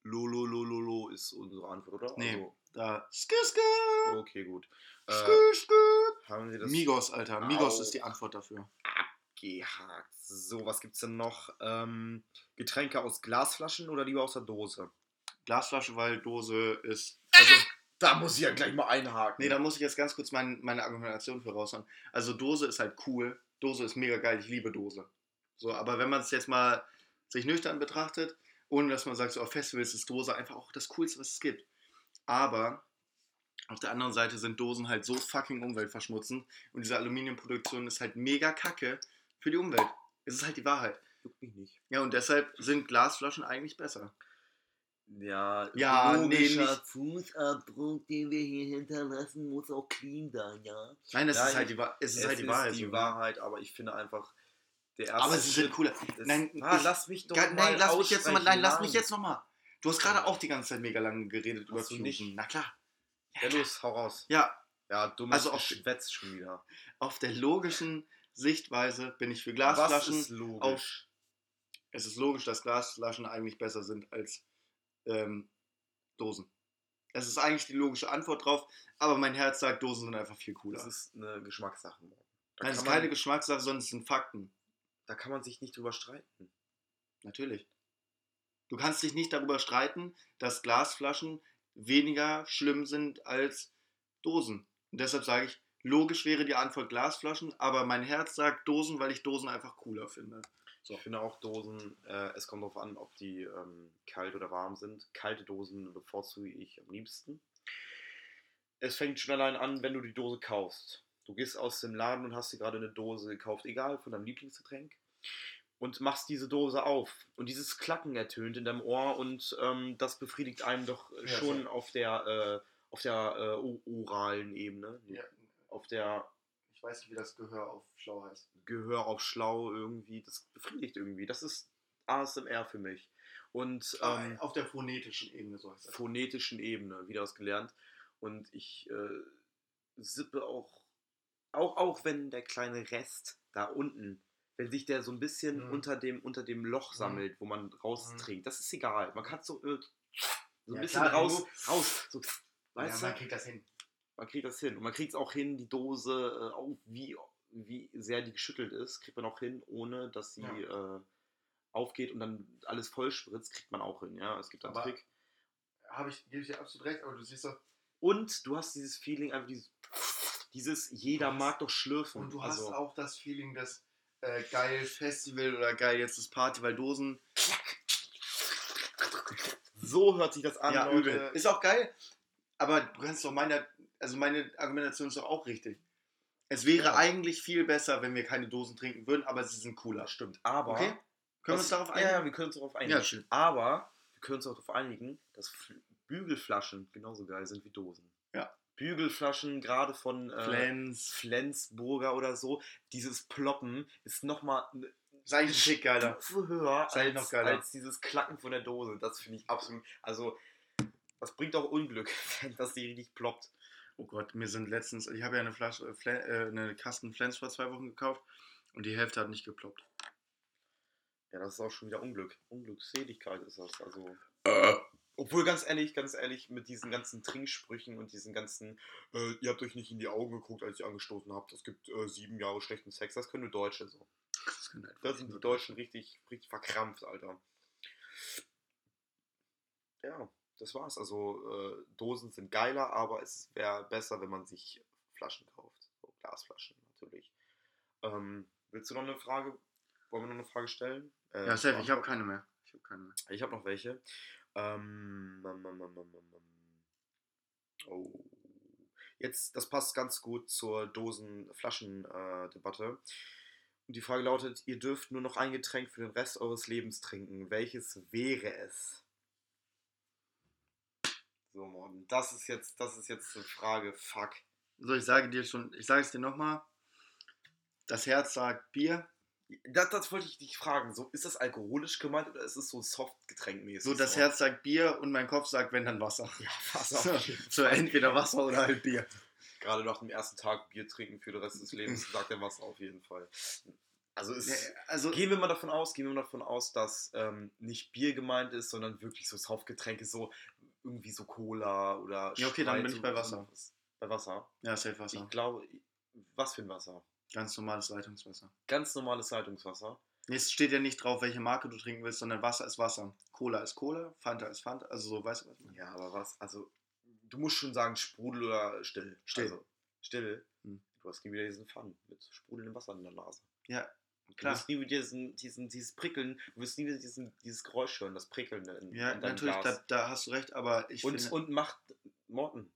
Lo lo lo lo lo ist unsere Antwort, oder? Nee. Also, Da. Skü, skü, okay, gut. Äh, skü, skü. haben wir das Migos, Alter. Migos Au. ist die Antwort dafür. gehakt? So, was gibt's denn noch? Ähm, Getränke aus Glasflaschen oder lieber aus der Dose? Glasflasche, weil Dose ist. Also, Da muss ich ja gleich mal einhaken. nee, da muss ich jetzt ganz kurz mein, meine Argumentation für raushauen. Also, Dose ist halt cool. Dose ist mega geil. Ich liebe Dose. So, aber wenn man es jetzt mal sich nüchtern betrachtet, ohne dass man sagt, so auf Festivals ist Dose einfach auch das Coolste, was es gibt. Aber auf der anderen Seite sind Dosen halt so fucking umweltverschmutzend und diese Aluminiumproduktion ist halt mega kacke für die Umwelt. Es ist halt die Wahrheit. Juckt mich nicht. Ja, und deshalb sind Glasflaschen eigentlich besser. Ja, Ja, nee, nicht- Fußabdruck, den wir hier hinterlassen, muss auch clean sein, ja. Nein, das Ja, ist halt die, Wa- es ist es halt die ist Wahrheit. die? Wahrheit, aber ich finde einfach, der erste Aber es ist halt cooler. Nein, Ah, ich- lass mich doch Ga- mal nein, lass mich jetzt nein, lass mich nochmal. Du hast gerade auch die ganze Zeit mega lange geredet über Hast Fusion. nicht? Na klar. Ja, los, hau raus. Ja, Ja, dummes Also auf- Geschwätz schon wieder. auf der logischen Sichtweise bin ich für Was Glasflaschen. ist logisch? es ist logisch, dass Glasflaschen eigentlich besser sind als ähm, Dosen. Es ist eigentlich die logische Antwort drauf, aber mein Herz sagt, Dosen sind einfach viel cooler. Das ist eine Geschmackssache. Da Nein, das ist keine Geschmackssache, sondern es sind Fakten. Da kann man sich nicht drüber streiten. Natürlich. Du kannst dich nicht darüber streiten, dass Glasflaschen weniger schlimm sind als Dosen. Und deshalb sage ich, logisch wäre die Antwort Glasflaschen, aber mein Herz sagt Dosen, weil ich Dosen einfach cooler finde. So. Ich finde auch Dosen, äh, es kommt darauf an, ob die ähm, kalt oder warm sind. Kalte Dosen bevorzuge ich am liebsten. Es fängt schon allein an, wenn du die Dose kaufst. Du gehst aus dem Laden und hast dir gerade eine Dose gekauft, egal, von deinem Lieblingsgetränk. Und machst diese Dose auf. Und dieses Klacken ertönt in deinem Ohr und ähm, das befriedigt einen doch äh, Ja, schon so. auf der, äh, auf der äh, oralen Ebene. Auf der ich weiß nicht, wie das Gehör auf schlau heißt. Gehör auf schlau irgendwie. Das befriedigt irgendwie. Das ist ASMR für mich. Und ähm, Ähm, auf der phonetischen Ebene, so heißt das. phonetischen Ebene wieder was gelernt. Und ich äh, sippe auch, auch, auch wenn der kleine Rest da unten, wenn sich der so ein bisschen Mhm. unter, dem, unter dem Loch Mhm. sammelt, wo man raustrinkt, das ist egal. Man kann so, äh, so ein Ja, bisschen klar, raus, du- raus. So, weißt ja, du? man kriegt das hin. Man kriegt das hin. Und man kriegt es auch hin, die Dose, äh, auch wie, wie sehr die geschüttelt ist, kriegt man auch hin, ohne dass sie äh, aufgeht und dann alles voll spritzt, kriegt man auch hin. Ja, es gibt einen Aber- Trick. Habe ich, gebe ich dir absolut recht, aber du siehst doch, Und du hast dieses Feeling, einfach dieses, dieses jeder Du hast- mag doch schlürfen. und du hast also, auch das Feeling, dass äh, geil Festival oder geil jetzt das Party, weil Dosen so hört sich das an, ja, Leute. übel. Ist auch geil, aber du kannst doch meine, also meine Argumentation ist doch auch richtig. Es wäre Ja. eigentlich viel besser, wenn wir keine Dosen trinken würden, aber sie sind cooler. Stimmt. Aber Okay? Können wir uns darauf Ja, einigen? ja, wir können uns darauf einigen. Ja, schön. Aber wir können uns darauf einigen, dass Fl- Bügelflaschen genauso geil sind wie Dosen. Bügelflaschen, gerade von äh, Flens. Flensburger oder so, dieses Ploppen ist nochmal ein Tick geiler. Stufe höher eigentlich als, noch geiler. als dieses Klacken von der Dose. Das finde ich absolut. Also, das bringt auch Unglück, <laughs> wenn das die richtig ploppt. Oh Gott, mir sind letztens, ich habe ja eine Flasche, äh, äh, eine Kasten Flens vor zwei Wochen gekauft und die Hälfte hat nicht geploppt. Ja, das ist auch schon wieder Unglück. Unglückseligkeit ist das. Also, Obwohl, ganz ehrlich, ganz ehrlich, mit diesen ganzen Trinksprüchen und diesen ganzen, äh, ihr habt euch nicht in die Augen geguckt, als ihr angestoßen habt, es gibt äh, sieben Jahre schlechten Sex, das können nur Deutsche so. Das, können halt Da wirklich sind die Deutschen richtig, richtig verkrampft, Alter. Ja, das war's. Also, äh, Dosen sind geiler, aber es wäre besser, wenn man sich Flaschen kauft. So Glasflaschen natürlich. Ähm, willst du noch eine Frage? Wollen wir noch eine Frage stellen? Äh, Ja, safe, ich habe keine mehr. Ich habe keine mehr. ich habe noch welche. Ähm. Oh. Jetzt, das passt ganz gut zur Dosen-Flaschen-Debatte. Und die Frage lautet: Ihr dürft nur noch ein Getränk für den Rest eures Lebens trinken. Welches wäre es? So, Morten, das ist jetzt, das ist jetzt eine Frage. Fuck. So, ich sage dir schon, ich sage es dir nochmal. Das Herz sagt Bier. Das, das wollte ich dich fragen. So, ist das alkoholisch gemeint oder ist es so Softgetränkmäßig? So, das Herz sagt Bier und mein Kopf sagt, wenn dann Wasser. Ja, fast <laughs> So, so entweder Wasser oder halt Bier. gerade nach dem ersten Tag Bier trinken für den Rest des Lebens, <laughs> sagt er was auf jeden Fall. Also es, Also, gehen wir mal davon aus, gehen wir mal davon aus, dass ähm, nicht Bier gemeint ist, sondern wirklich so Softgetränke, so irgendwie so Cola oder Ja, okay, dann bin ich bei Wasser. Bei Wasser. ja, safe Wasser. Ich glaube, was für ein Wasser? Ganz normales Leitungswasser. Ganz normales Leitungswasser. Nee, Es steht ja nicht drauf, welche Marke du trinken willst, sondern Wasser ist Wasser. Cola ist Cola, Fanta ist Fanta. Also so, weißt du, was? Ja, aber was? Also, du musst schon sagen Sprudel oder still. Still. Also, still. Hm. Du hast nie wieder diesen Fun mit sprudelndem Wasser in der Nase. Ja, Du klar. wirst nie wieder diesen, diesen, dieses Prickeln, du wirst nie wieder diesen, dieses Geräusch hören, das Prickelnde in, Ja, in natürlich, da, da hast du recht, aber ich und, finde... und macht, Morten,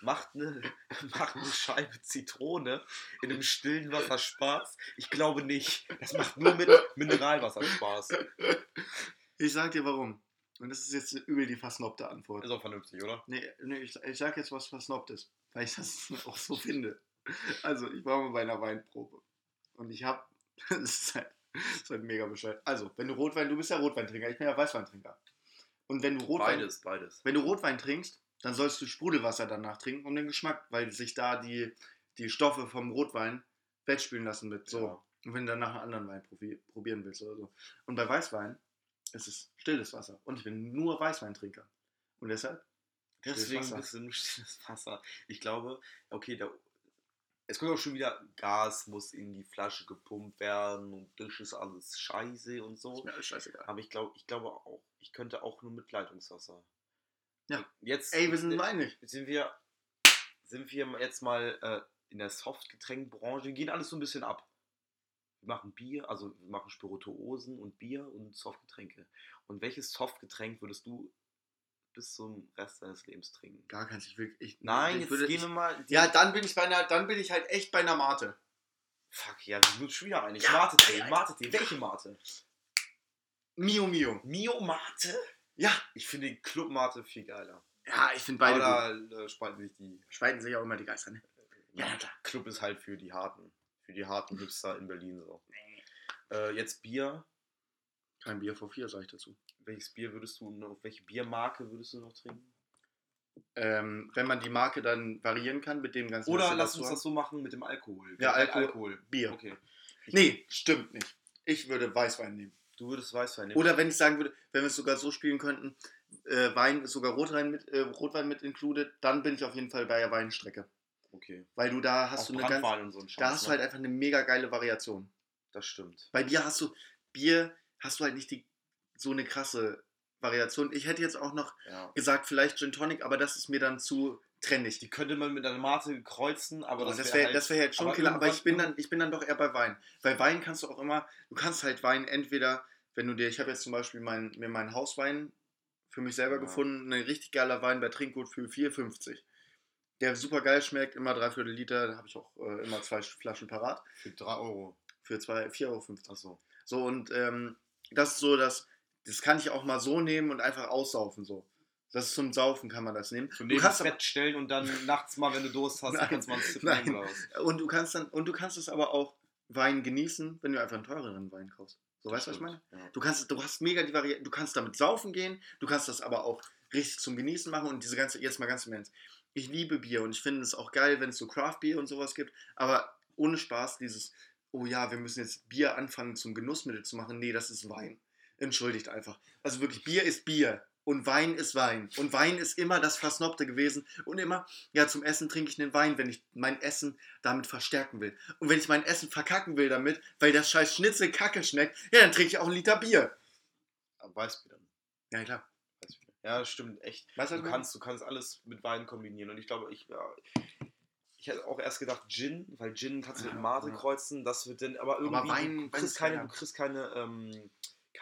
macht eine, <laughs> macht eine Scheibe Zitrone in einem stillen Wasser Spaß? Ich glaube nicht. Das macht nur mit Mineralwasser Spaß. Ich sag dir warum. Und das ist jetzt übel die versnobte Antwort. Ist auch vernünftig, oder? Nee, nee ich, ich sag jetzt was versnobbt ist, weil ich das <laughs> auch so finde. Also, ich war mal bei einer Weinprobe. Und ich hab. <laughs> Das ist halt, das ist halt mega bescheuert. Also, wenn du Rotwein, du bist ja Rotweintrinker, ich bin ja Weißweintrinker. Und wenn du Rotwein, Beides, beides. wenn du Rotwein trinkst, dann sollst du Sprudelwasser danach trinken, um den Geschmack, weil sich da die, die Stoffe vom Rotwein wettspülen lassen mit. So. Ja. Und wenn du danach einen anderen Wein probi probieren willst oder so. Und bei Weißwein ist es stilles Wasser. Und ich bin nur Weißweintrinker. Und deshalb Deswegen bist du nur <laughs> stilles Wasser. Ich glaube, okay, da, es kommt auch schon wieder, Gas muss in die Flasche gepumpt werden und das ist alles scheiße und Ist so. mir alles scheißegal. Aber ich glaube, ich glaube auch, ich könnte auch nur mit Leitungswasser. Ja. Jetzt Ey, wir sind einig. sind wir, sind wir jetzt mal äh, in der Softgetränkbranche. Wir gehen alles so ein bisschen ab. Wir machen Bier, also wir machen Spirituosen und Bier und Softgetränke. Und welches Softgetränk würdest du bis zum Rest deines Lebens trinken? Gar keins. Ich will, ich, Nein, ich jetzt würde, gehen ich, wir mal. Ja, dann bin ich bei einer, dann bin ich halt echt bei einer Mate. Fuck, ja, wir sind schon wieder einig. Ja, Mate-Tee. Mate-Tee. Welche Mate? Mio Mio. Mio Mate? Ja. Ich finde den Club Mate viel geiler. Ja, ich finde beide. Aber da äh, spalten sich die. Spalten sich auch immer die Geister, ne? Ja, Ja, klar. Club ist halt für die Harten. Für die harten Hipster in Berlin so. Äh, jetzt Bier. Kein Bier vor vier, sag ich dazu. Welches Bier würdest du noch, welche Biermarke würdest du noch trinken? Ähm, wenn man die Marke dann variieren kann mit dem ganzen. Oder lass uns das so machen mit dem Alkohol. Ja, Welcher Alkohol- Bier. Okay. Ich- Nee, stimmt nicht. Ich würde Weißwein nehmen. Du würdest Weißwein nehmen. Oder wenn ich sagen würde, wenn wir es sogar so spielen könnten, äh, Wein ist sogar Rotwein mit, äh, Rotwein mit included, dann bin ich auf jeden Fall bei der Weinstrecke. Okay. Weil du da hast Auch du eine ganz, Brandwein und so Scheiß, da hast du ne? halt einfach eine mega geile Variation. Das stimmt. Bei Bier hast du, Bier hast du halt nicht die, so eine krasse Variation. Ich hätte jetzt auch noch Ja. gesagt, vielleicht Gin Tonic, aber das ist mir dann zu trendig. Die könnte man mit einer Mate kreuzen, aber Aber das, das wäre wäre halt, wär jetzt schon aber killer, aber ich bin, dann, ich bin dann doch eher bei Wein. Bei Wein kannst du auch immer, du kannst halt Wein entweder, wenn du dir, ich habe jetzt zum Beispiel mein, mir meinen Hauswein für mich selber Ja. gefunden, ein richtig geiler Wein bei Trinkgut für 4,50. Der super geil schmeckt, immer dreiviertel Liter, da habe ich auch äh, immer zwei Flaschen parat, für 3 Euro. für zwei- 4,50 Euro. Achso. So, und ähm, das ist so, dass das kann ich auch mal so nehmen und einfach aussaufen so. Das ist zum Saufen kann man das nehmen. Zu Du kannst Bett stellen und dann nachts mal, wenn du Durst hast, Nein, kannst du mal ein Sip nein. nehmen? Und du kannst dann, und du kannst es aber auch Wein genießen, wenn du einfach einen teureren Wein kaufst. So, weißt du, was ich meine? Ja. Du kannst, du hast mega die Variante, du kannst damit saufen gehen, du kannst das aber auch richtig zum Genießen machen und diese ganze, jetzt mal ganz im Ernst. Ich liebe Bier und ich finde es auch geil, wenn es so Craft-Bier und sowas gibt, aber ohne Spaß dieses, oh ja, wir müssen jetzt Bier anfangen zum Genussmittel zu machen. Nee, das ist Wein. Entschuldigt einfach. Also wirklich, Bier ist Bier. Und Wein ist Wein. Und Wein ist immer das Versnobte gewesen. Und immer, ja, zum Essen trinke ich den Wein, wenn ich mein Essen damit verstärken will. Und wenn ich mein Essen verkacken will damit, weil das scheiß Schnitzel kacke schmeckt, ja, dann trinke ich auch einen Liter Bier. Weißbier dann. Ja, klar. Ja, stimmt, echt. Weißt du, Du kannst, du kannst alles mit Wein kombinieren. Und ich glaube, ich, ja, ich hätte auch erst gedacht Gin, weil Gin kannst du mit Ja, Mate ja. kreuzen. Das wird dann, aber irgendwie, Wein- du kriegst keine, du kriegst keine, ähm,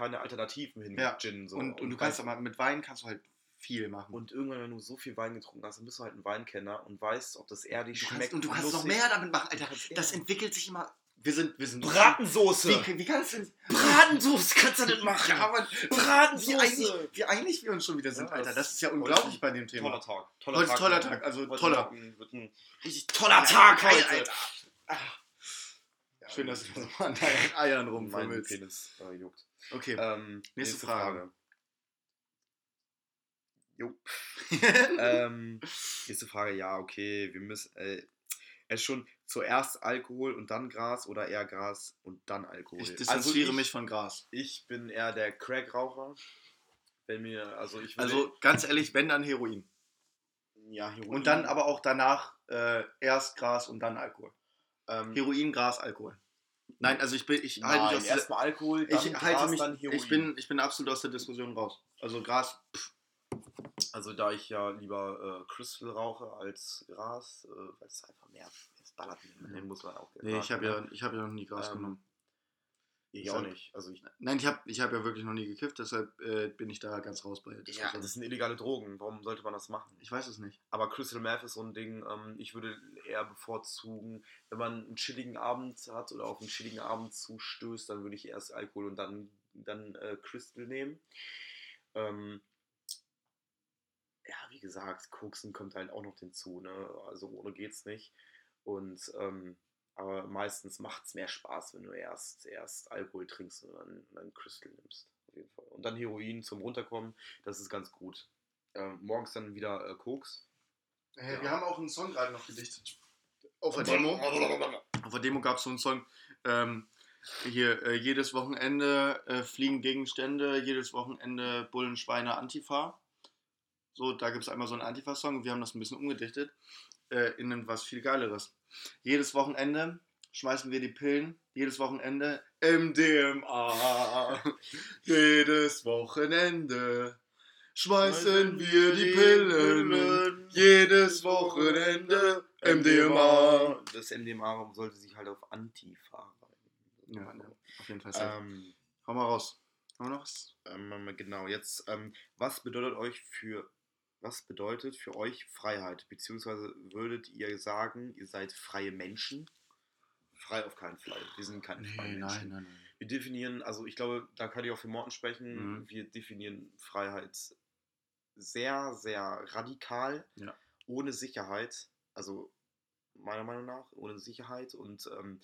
keine Alternativen hin Ja, mit Gin. So. und, und du kannst aber mit Wein kannst du halt viel machen. Und irgendwann, wenn du so viel Wein getrunken hast, dann bist du halt ein Weinkenner und weißt, ob das erdig du schmeckt. kannst, und du kannst noch nussig. mehr damit machen, Alter. Das entwickelt sich immer. Wir sind, wir sind. Bratensoße! Wie, wie kannst du denn. Bratensoße kannst du denn machen! Ja, aber Bratensoße! wie einig, wie einig wir uns schon wieder sind, Ja, Alter. das ist ja unglaublich bei dem Thema. Toller Tag. Heute ist toller Tag, also toller. Tag Wird ein Richtig toller Tag heute. Alter. Ah. Schön, dass du so an deinen Eiern mein rumfummelst. Penis äh, juckt. Okay. Ähm, Nächste Frage. Jo. <laughs> ähm, nächste Frage, ja, okay, wir müssen. Äh, es schon zuerst Alkohol und dann Gras oder eher Gras und dann Alkohol. Ich distanziere ich, mich von Gras. Ich bin eher der Crack-Raucher. Wenn mir, also ich Also ganz ehrlich, wenn dann Heroin. ja, Heroin. Und dann aber auch danach äh, erst Gras und dann Alkohol. ähm, Heroin, Gras, Alkohol. Nein, also ich bin, ich halte mich nein, aus erstmal Alkohol, dann ich Gras, halte mich, dann Heroin. ich bin, ich bin absolut aus der Diskussion raus. Also Gras, Also da ich ja lieber äh, Crystal rauche als Gras, äh, weil es einfach mehr, es ballert mehr, Ja. den muss man auch nee, ich habe ja, ich habe ja noch nie Gras Ähm, genommen. Ich ich auch nicht. Also ich, Nein, ich habe, ich habe ja wirklich noch nie gekifft, deshalb äh, bin ich da ganz raus bei der ja, Diskussion. das sind illegale Drogen. Warum sollte man das machen? ich weiß es nicht. Aber Crystal Meth ist so ein Ding, ähm, ich würde eher bevorzugen, wenn man einen chilligen Abend hat oder auf einen chilligen Abend zustößt, dann würde ich erst Alkohol und dann, dann äh, Crystal nehmen. Ähm, ja, wie gesagt, Koksen kommt halt auch noch hinzu, ne? Also ohne geht's nicht. Und ähm, aber meistens macht es mehr Spaß, wenn du erst, erst Alkohol trinkst und dann, dann Crystal nimmst. Auf jeden Fall. Und dann Heroin zum Runterkommen, das ist ganz gut. Ähm, morgens dann wieder äh, Koks. Äh, Ja. Wir haben auch einen Song gerade noch gedichtet. Auf der Demo. Auf der Demo gab es so einen Song. Ähm, hier, äh, jedes Wochenende äh, fliegen Gegenstände, jedes Wochenende Bullen, Schweine, Antifa. So, da gibt es einmal so einen Antifa-Song. Wir haben das ein bisschen umgedichtet äh, in was viel Geileres. Jedes Wochenende schmeißen wir die Pillen. Jedes Wochenende MDMA. <laughs> jedes Wochenende schmeißen wir die Pillen. Jedes Wochenende MDMA. Das MDMA sollte sich halt auf Antifa reiben. Ja, auf jeden Fall. Ähm, Hau mal raus. Haben wir noch was? ähm, genau, jetzt, ähm, was bedeutet euch für was bedeutet für euch Freiheit? Beziehungsweise würdet ihr sagen, ihr seid freie Menschen? Frei auf keinen Fall. Wir sind keine freien Menschen. nein, nein. Wir definieren, also ich glaube, da kann ich auch für Morten sprechen, Mhm. wir definieren Freiheit sehr, sehr radikal, Ja. ohne Sicherheit, also meiner Meinung nach, ohne Sicherheit und ähm,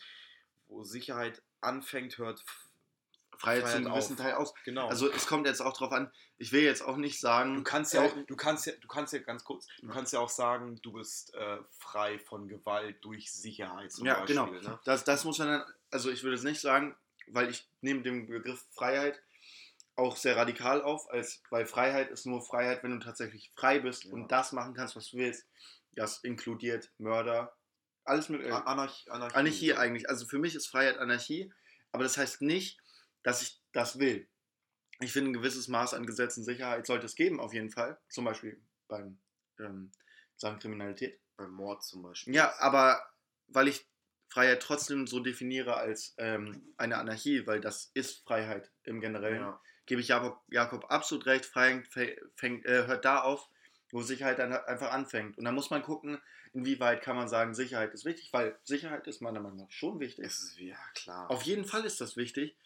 wo Sicherheit anfängt, hört f- Freiheit zu einem Freiheit gewissen auf. Teil aus. genau. Also es kommt jetzt auch drauf an, ich will jetzt auch nicht sagen. du kannst ja auch, du kannst ja, du kannst ja ganz kurz, du kannst ja auch sagen, du bist äh, frei von Gewalt durch Sicherheit zum Ja, Beispiel. genau. Ne? Das, das muss man dann, also ich würde es nicht sagen, weil ich nehme den Begriff Freiheit auch sehr radikal auf, als weil Freiheit ist nur Freiheit, wenn du tatsächlich frei bist Ja. und das machen kannst, was du willst. Das inkludiert Mörder, alles mit. Äh, Anarch, Anarchie, Anarchie eigentlich. Also für mich ist Freiheit Anarchie, aber das heißt nicht, dass ich das will. Ich finde, ein gewisses Maß an Gesetzensicherheit sollte es geben, auf jeden Fall. Zum Beispiel beim ähm, Sachen Kriminalität. Beim Mord zum Beispiel. Ja, aber weil ich Freiheit trotzdem so definiere als ähm, eine Anarchie, weil das ist Freiheit im Generellen, Ja. gebe ich Jakob, Jakob absolut recht. Freiheit fä- fängt, äh, hört da auf, wo Sicherheit dann einfach anfängt. Und da muss man gucken, inwieweit kann man sagen, Sicherheit ist wichtig, weil Sicherheit ist meiner Meinung nach schon wichtig. Es ist, ja, klar. Auf jeden Fall ist das wichtig.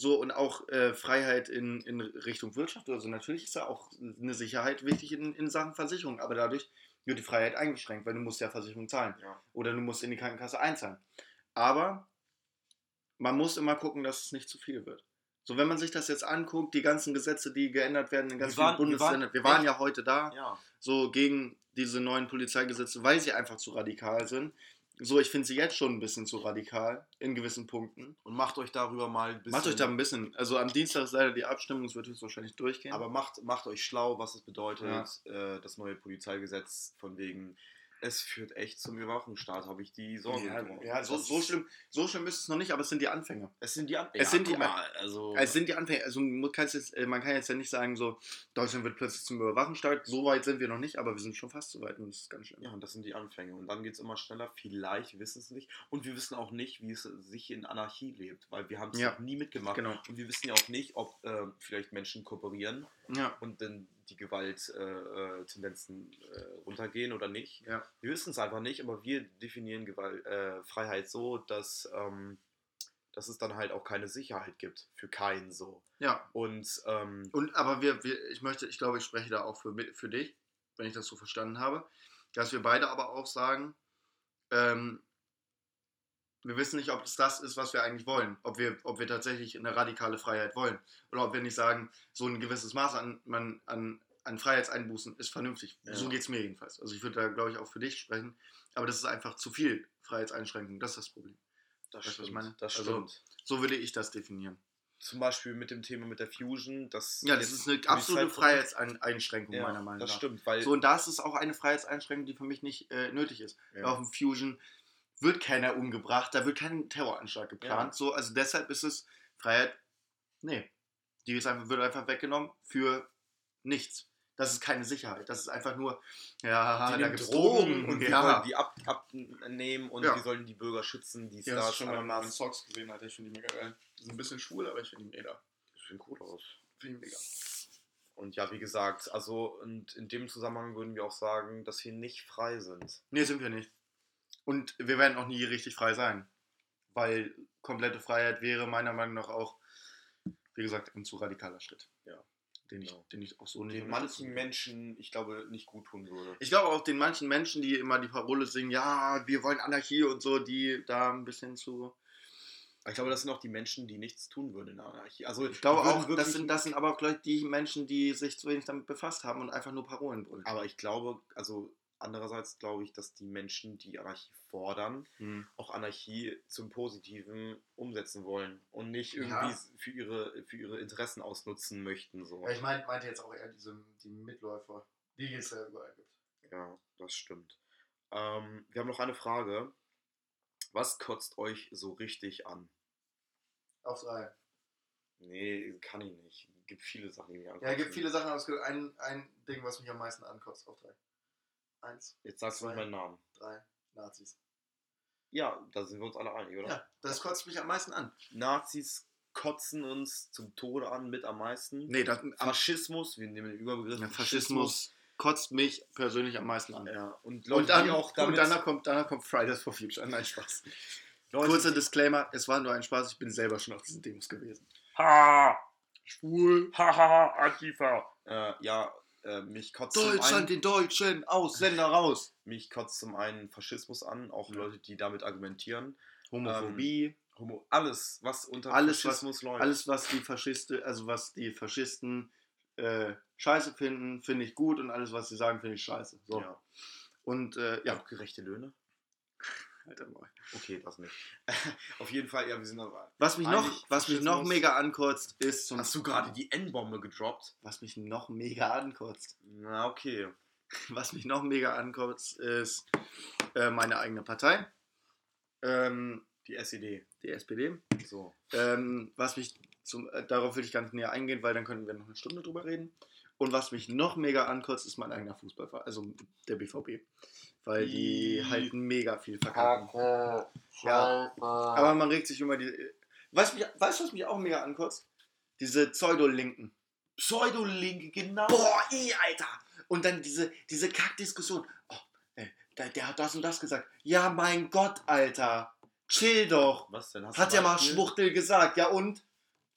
So und auch äh, Freiheit in, in Richtung Wirtschaft. Also natürlich ist da auch eine Sicherheit wichtig in, in Sachen Versicherung, aber dadurch wird die Freiheit eingeschränkt, weil du musst ja Versicherung zahlen Ja. oder du musst in die Krankenkasse einzahlen. Aber man muss immer gucken, dass es nicht zu viel wird. So, wenn man sich das jetzt anguckt, die ganzen Gesetze, die geändert werden in ganz Wir waren- vielen wir waren- Bundesländern, wir waren, ja heute da, ja. so gegen diese neuen Polizeigesetze, weil sie einfach zu radikal sind. So, ich finde sie jetzt schon ein bisschen zu radikal in gewissen Punkten. Und macht euch darüber mal ein bisschen. Macht euch da ein bisschen, also am Dienstag ist leider die Abstimmung, es wird höchstwahrscheinlich durchgehen. Aber macht, macht euch schlau, was es bedeutet, äh, das neue Polizeigesetz, von wegen, es führt echt zum Überwachungsstaat, habe ich die Sorge. ja, ja so, so, schlimm, so schlimm ist es noch nicht, aber es sind die Anfänge. Es sind die An Es sind die mal, also, Es sind die Anfänge, also man, kann's jetzt, äh, man kann jetzt ja nicht sagen, so, Deutschland wird plötzlich zum Überwachungsstaat, so weit sind wir noch nicht, aber wir sind schon fast so weit und das ist ganz schlimm. ja, und das sind die Anfänge. Und dann geht es immer schneller. Vielleicht wissen es nicht. Und wir wissen auch nicht, wie es sich in Anarchie lebt, weil wir haben es Ja. noch nie mitgemacht. Genau. Und wir wissen ja auch nicht, ob äh, vielleicht Menschen kooperieren Ja, und dann die Gewalttendenzen äh, äh, runtergehen oder nicht. ja. Wir wissen es einfach nicht, aber wir definieren Gewalt, äh, Freiheit so, dass, ähm, dass es dann halt auch keine Sicherheit gibt. Für keinen so. ja. Und ähm, Und aber wir, wir, ich möchte, ich glaube, ich spreche da auch für, für dich, wenn ich das so verstanden habe, dass wir beide aber auch sagen, ähm, wir wissen nicht, ob es das ist, was wir eigentlich wollen. Ob wir, ob wir tatsächlich eine radikale Freiheit wollen. Oder ob wir nicht sagen, so ein gewisses Maß an, man, an, an Freiheitseinbußen ist vernünftig. Ja. So geht es mir jedenfalls. Also ich würde da, glaube ich, auch für dich sprechen. Aber das ist einfach zu viel Freiheitseinschränkung. Das ist das Problem. das Weißt du, was ich stimmt. meine? Das Also- stimmt. So würde ich das definieren. Zum Beispiel mit dem Thema mit der Fusion. Das Ja, das ist eine absolute Freiheitseinschränkung, Ja, meiner Meinung das nach. stimmt, weil So, und das ist auch eine Freiheitseinschränkung, die für mich nicht äh, nötig ist. ja. Auf dem Fusion wird keiner umgebracht, da wird kein Terroranschlag geplant. Ja. So, also deshalb ist es Freiheit. Nee. Die ist einfach, wird einfach weggenommen für nichts. Das ist keine Sicherheit. Das ist einfach nur, ja, die da gibt's Drogen und wir ja. wollen die ab, abnehmen und Ja. wir sollen die Bürger schützen, die Ja, Stars. ist schon mal. Marvin Socks gesehen, Alter. Ich finde die mega geil. Die sind ein bisschen schwul, aber ich finde die mega. Das sieht gut aus. Finde ich mega. Und ja, wie gesagt, also und in dem Zusammenhang würden wir auch sagen, dass wir nicht frei sind. Nee, sind wir nicht. Und wir werden auch nie richtig frei sein. Weil komplette Freiheit wäre meiner Meinung nach auch, wie gesagt, ein zu radikaler Schritt. Ja. Den ich, Genau. den ich auch so nicht Den manchen. Menschen, ich glaube, nicht gut tun würde. Ich glaube auch den manchen Menschen, die immer die Parole singen, ja, wir wollen Anarchie und so, die da ein bisschen zu. Ich glaube, das sind auch die Menschen, die nichts tun würden in der Anarchie. Also Ich glaube auch, das sind, das sind aber auch gleich die Menschen, die sich zu wenig damit befasst haben und einfach nur Parolen brüllen. Aber ich glaube, also andererseits glaube ich, dass die Menschen, die Anarchie fordern, Hm. auch Anarchie zum Positiven umsetzen wollen und nicht Ja. irgendwie für ihre, für ihre Interessen ausnutzen möchten. So. ich mein, meinte jetzt auch eher diese, die Mitläufer, die es ja überall gibt. Ja, das stimmt. Ähm, wir haben noch eine Frage. Was kotzt euch so richtig an? Auf drei. Nee, kann ich nicht. Es gibt viele Sachen, die mich ankotzen. Ja, es gibt viele Sachen, aber es gibt ein, ein Ding, was mich am meisten ankotzt. Auf drei. Eins, Jetzt sagst du Zwei. nicht meinen Namen. drei, Nazis. Ja, da sind wir uns alle einig, oder? Ja, das kotzt mich am meisten an. Nazis kotzen uns zum Tode an, mit am meisten. Nee, das, Faschismus, wir nehmen den Überbegriff. ja, Faschismus kotzt mich persönlich am meisten an. Ja, und Leute, Und dann, auch und damit. danach, kommt, danach kommt Fridays for Future. Nein, Spaß. <laughs> Leute, Kurzer Disclaimer, es war nur ein Spaß, ich bin selber schon auf diesen Demos gewesen. Ha! Schwul. Haha, Antifa. Äh, ja, äh, mich kotzt zum Deutschland einen, den Deutschen, Ausländer raus. mich kotzt zum einen Faschismus an, auch Ja. Leute, die damit argumentieren. Homophobie, Homo, alles, was unter Alles, was- Faschismus läuft. alles was die Faschisten, also was die Faschisten äh, scheiße finden, finde ich gut und alles was sie sagen, finde ich scheiße. So. Ja. Und äh, ja. ja, Auch gerechte Löhne? Alter, Maul. Okay, das nicht. <laughs> Auf jeden Fall, ja, wir sind aber. was mich noch, was mich noch mega ankotzt, ist zum Hast du gerade die N-Bombe gedroppt? was mich noch mega ankotzt, Na, okay. <laughs> was mich noch mega ankotzt, ist äh, meine eigene Partei, ähm, Die SED. die SPD. So. Ähm, was mich zum, äh, darauf will ich gar nicht näher eingehen, weil dann könnten wir noch eine Stunde drüber reden. Und was mich noch mega ankotzt, ist mein eigener Fußballverein, also der BVB. Weil die halt mega viel verkacken. Ja, aber man regt sich immer die. Weißt du, was mich auch mega ankotzt? Diese Pseudo-Linken. Pseudolinke, genau. Boah, i, Alter! Und dann diese, diese Kackdiskussion. Oh, äh, der, der hat das und das gesagt. Ja, mein Gott, Alter. Chill doch. Was denn? Hast Hat ja mal? Schwuchtel gesagt. Ja und?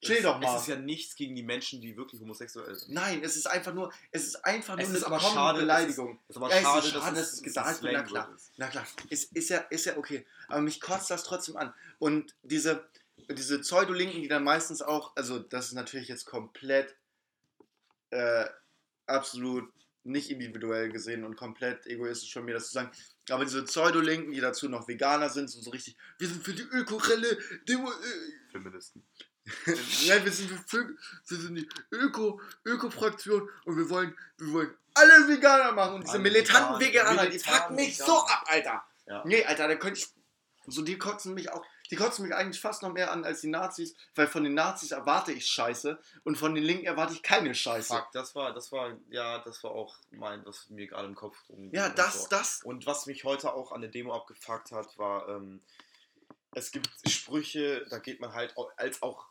Chill es, doch mal. Es ist ja nichts gegen die Menschen, die wirklich homosexuell sind. Nein, es ist einfach nur, es ist einfach nur Es eine ist aber kommende schade, Beleidigung. Es ist aber Ja, es ist schade, schade, dass es gesagt wird, na klar. ist. Na klar, ist, ist, ja, ist ja okay. Aber mich kotzt das trotzdem an. Und diese, diese Pseudolinken, die dann meistens auch, also das ist natürlich jetzt komplett äh, absolut nicht individuell gesehen und komplett egoistisch von mir, das zu sagen. Aber diese Pseudo-Linken, die dazu noch Veganer sind, so, so richtig, wir sind für die Ökorelle, Demo, äh, Feministen. <laughs> Nein, wir sind, wir sind die Öko, Öko-Fraktion und wir wollen, wir wollen alle Veganer machen. Und diese Alle militanten Veganer, Veganer, die fucken mich so ab, Alter. Ja. Nee, Alter, da könnte ich. So, die kotzen mich auch. Die kotzen mich eigentlich fast noch mehr an als die Nazis, weil von den Nazis erwarte ich Scheiße und von den Linken erwarte ich keine Scheiße. Fuck, das war, das war, ja, das war auch mein, was mir gerade im Kopf rumging. Ja, und das, so. das. Und was mich heute auch an der Demo abgefuckt hat, war, ähm, es gibt Sprüche, da geht man halt als auch,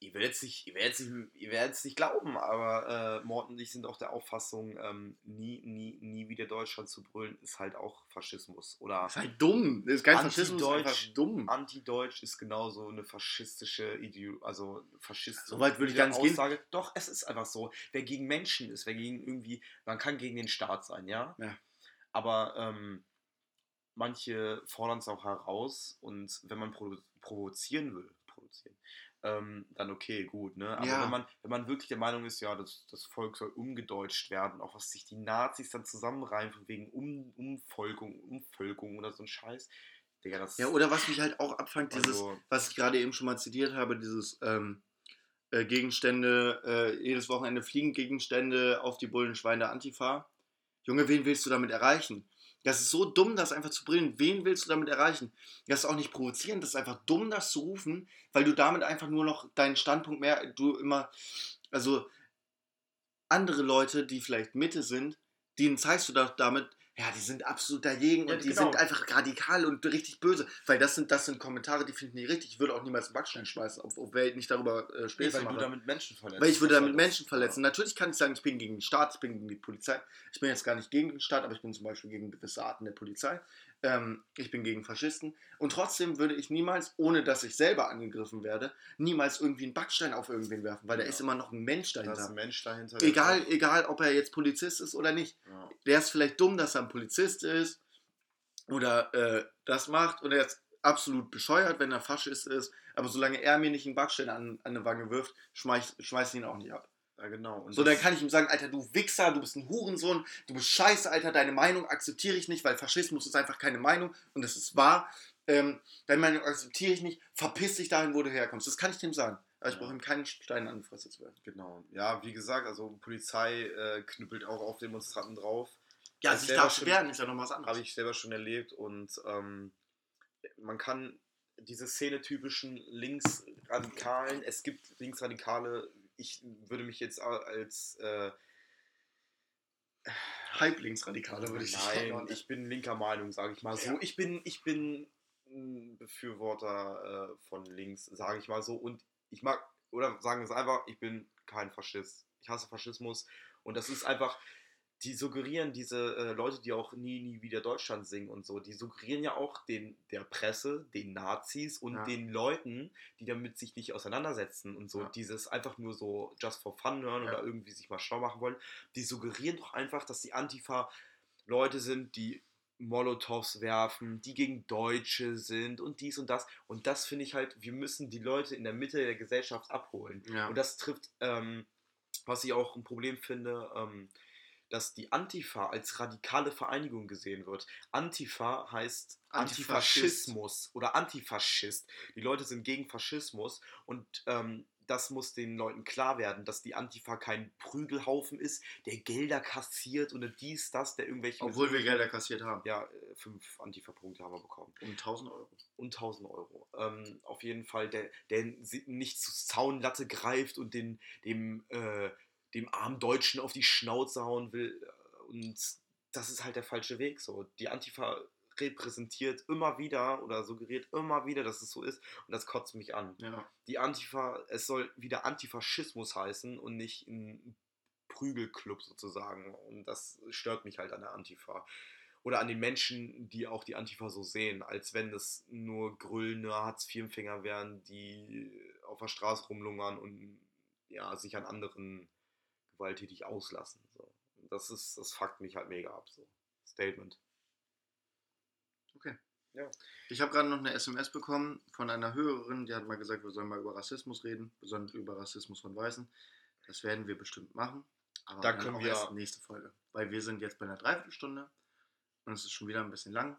ihr, werdet es nicht, ihr werdet nicht, ihr werdet's nicht glauben, aber äh, Morten und ich sind auch der Auffassung, ähm, nie, nie, nie wieder Deutschland zu brüllen, ist halt auch Faschismus. Oder ist halt dumm. Ist kein Faschismus, ist einfach dumm. Anti-Deutsch ist genauso eine faschistische Ideo, also faschistische So weit würde ich gar nicht gehen. Aussage. Doch, es ist einfach so. Wer gegen Menschen ist, wer gegen irgendwie, man kann gegen den Staat sein, ja. Ja. Aber ähm, manche fordern es auch heraus und wenn man provo provozieren will, provozieren, ähm, dann okay, gut, ne? Aber Ja. wenn man, wenn man wirklich der Meinung ist, ja, das, das Volk soll umgedeutscht werden, auch was sich die Nazis dann zusammenreimen, von wegen um, Umvolkung, Umvölkung oder so ein Scheiß, Digga, das Ja, oder was mich halt auch abfangt, dieses, Also- was ich gerade eben schon mal zitiert habe, dieses ähm, äh, Gegenstände, äh, jedes Wochenende fliegen Gegenstände auf die Bullenschweine der Antifa. Junge, wen willst du damit erreichen? Das ist so dumm, das einfach zu bringen. Wen willst du damit erreichen? Das ist auch nicht provozierend, das ist einfach dumm, das zu rufen, weil du damit einfach nur noch deinen Standpunkt mehr, du immer, also andere Leute, die vielleicht Mitte sind, denen zeigst du damit, ja, die sind absolut dagegen Ja, und die genau. sind einfach radikal und richtig böse. Weil das sind, das sind Kommentare, die finde ich nicht richtig. Ich würde auch niemals einen Backstein schmeißen, ob, ob wer nicht darüber äh, Nee, Späße weil du mache. damit Menschen verletzt. Weil ich würde damit halt Menschen verletzen. Natürlich kann ich sagen, ich bin gegen den Staat, ich bin gegen die Polizei. Ich bin jetzt gar nicht gegen den Staat, aber ich bin zum Beispiel gegen gewisse Arten der Polizei. Ähm, ich bin gegen Faschisten. Und trotzdem würde ich niemals, ohne dass ich selber angegriffen werde, niemals irgendwie einen Backstein auf irgendwen werfen, weil da Ja. ist immer noch ein Mensch Da ist dahinter. ein Mensch dahinter. Egal, egal, ob er jetzt Polizist ist oder nicht. Ja. Der ist vielleicht dumm, dass er ein Polizist ist oder äh, das macht und er ist absolut bescheuert, wenn er Faschist ist. Aber solange er mir nicht einen Backstein an, an eine Wange wirft, schmeiß, schmeiß ich ihn auch nicht ab. Ja, genau. Und So, dann kann ich ihm sagen, Alter, du Wichser, du bist ein Hurensohn, du bist scheiße, Alter, deine Meinung akzeptiere ich nicht, weil Faschismus ist einfach keine Meinung und das ist wahr. Ähm, deine Meinung akzeptiere ich nicht, verpiss dich dahin, wo du herkommst. Das kann ich dem sagen. Aber ich Ja. brauche ihm keinen Stein an die Fresse zu werfen. Genau. Ja, wie gesagt, also Polizei äh, knüppelt auch auf Demonstranten drauf. Ja, sich da wehren, ist ja noch was anderes. Habe ich selber schon erlebt und ähm, man kann diese Szene-typischen Linksradikalen, es gibt Linksradikale, ich würde mich jetzt als äh, Halblingsradikale würde ich dich Nein, ich bin linker Meinung, sage ich mal so. Ja. Ich bin, ich bin ein Befürworter äh, von links, sage ich mal so. Und ich mag, oder sagen wir es einfach, ich bin kein Faschist. Ich hasse Faschismus. Und das ist einfach, die suggerieren, diese äh, Leute, die auch nie, nie wieder Deutschland singen und so, die suggerieren ja auch den, der Presse, den Nazis und Ja. den Leuten, die damit sich nicht auseinandersetzen und so, Ja. dieses einfach nur so just for fun hören Ja. oder irgendwie sich mal schlau machen wollen, die suggerieren doch einfach, dass die Antifa Leute sind, die Molotovs werfen, die gegen Deutsche sind und dies und das. Und das finde ich halt, wir müssen die Leute in der Mitte der Gesellschaft abholen. Und das trifft, ähm, was ich auch ein Problem finde, ähm, dass die Antifa als radikale Vereinigung gesehen wird. Antifa heißt Antifaschist. Antifaschismus oder Antifaschist. Die Leute sind gegen Faschismus und ähm, das muss den Leuten klar werden, dass die Antifa kein Prügelhaufen ist, der Gelder kassiert oder dies, das, der irgendwelche. Obwohl wir Gelder kassiert haben. Ja, äh, fünf Antifa-Punkte haben wir bekommen. Um 1000 Euro. Und 1000 Euro. Ähm, auf jeden Fall, der, der nicht zur Zaunlatte greift und den, dem, äh, dem armen Deutschen auf die Schnauze hauen will. Und das ist halt der falsche Weg. So. Die Antifa repräsentiert immer wieder oder suggeriert immer wieder, dass es so ist. Und das kotzt mich an. Ja. Die Antifa, es soll wieder Antifaschismus heißen und nicht ein Prügelclub sozusagen. Und das stört mich halt an der Antifa. Oder an den Menschen, die auch die Antifa so sehen, als wenn das nur grüllende Hartz-IV-Empfänger wären, die auf der Straße rumlungern und ja, sich an anderen gewalttätig auslassen. So. Das ist, das fuckt mich halt mega ab. So. Statement. Ich habe gerade noch eine SMS bekommen von einer Hörerin, die hat mal gesagt, wir sollen mal über Rassismus reden, besonders über Rassismus von Weißen. Das werden wir bestimmt machen. Aber Da dann können wir- erst nächste Folge. Weil wir sind jetzt bei einer Dreiviertelstunde und es ist schon wieder ein bisschen lang.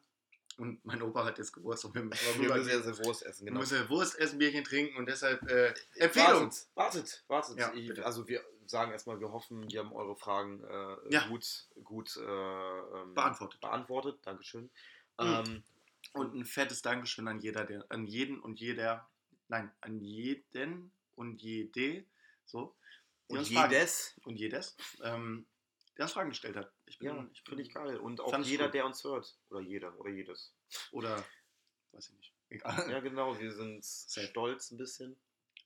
Und mein Opa hat jetzt Geburtstag und wir müssen <laughs> Wir müssen jetzt Wurst essen, Wir genau. müssen Wurst essen, Bierchen trinken und deshalb äh, Empfehlung. Wartet, wartet, wartet. Ja, ich, also wir sagen erstmal, wir hoffen, wir haben eure Fragen äh, Ja. gut, gut äh, ähm, Beantwortet. beantwortet. Dankeschön. Mhm. Ähm, Und ein fettes Dankeschön an jeder, der, an jeden und jeder, nein, an jeden und jede, so, und uns Fragen- jedes, und jedes, ähm, der uns Fragen gestellt hat. Ich bin, ja, ich finde ich geil. Und auch jeder, gut. der uns hört. Oder jeder, oder jedes. Oder, weiß ich nicht, egal. Ja, genau, wir sind stolz ein bisschen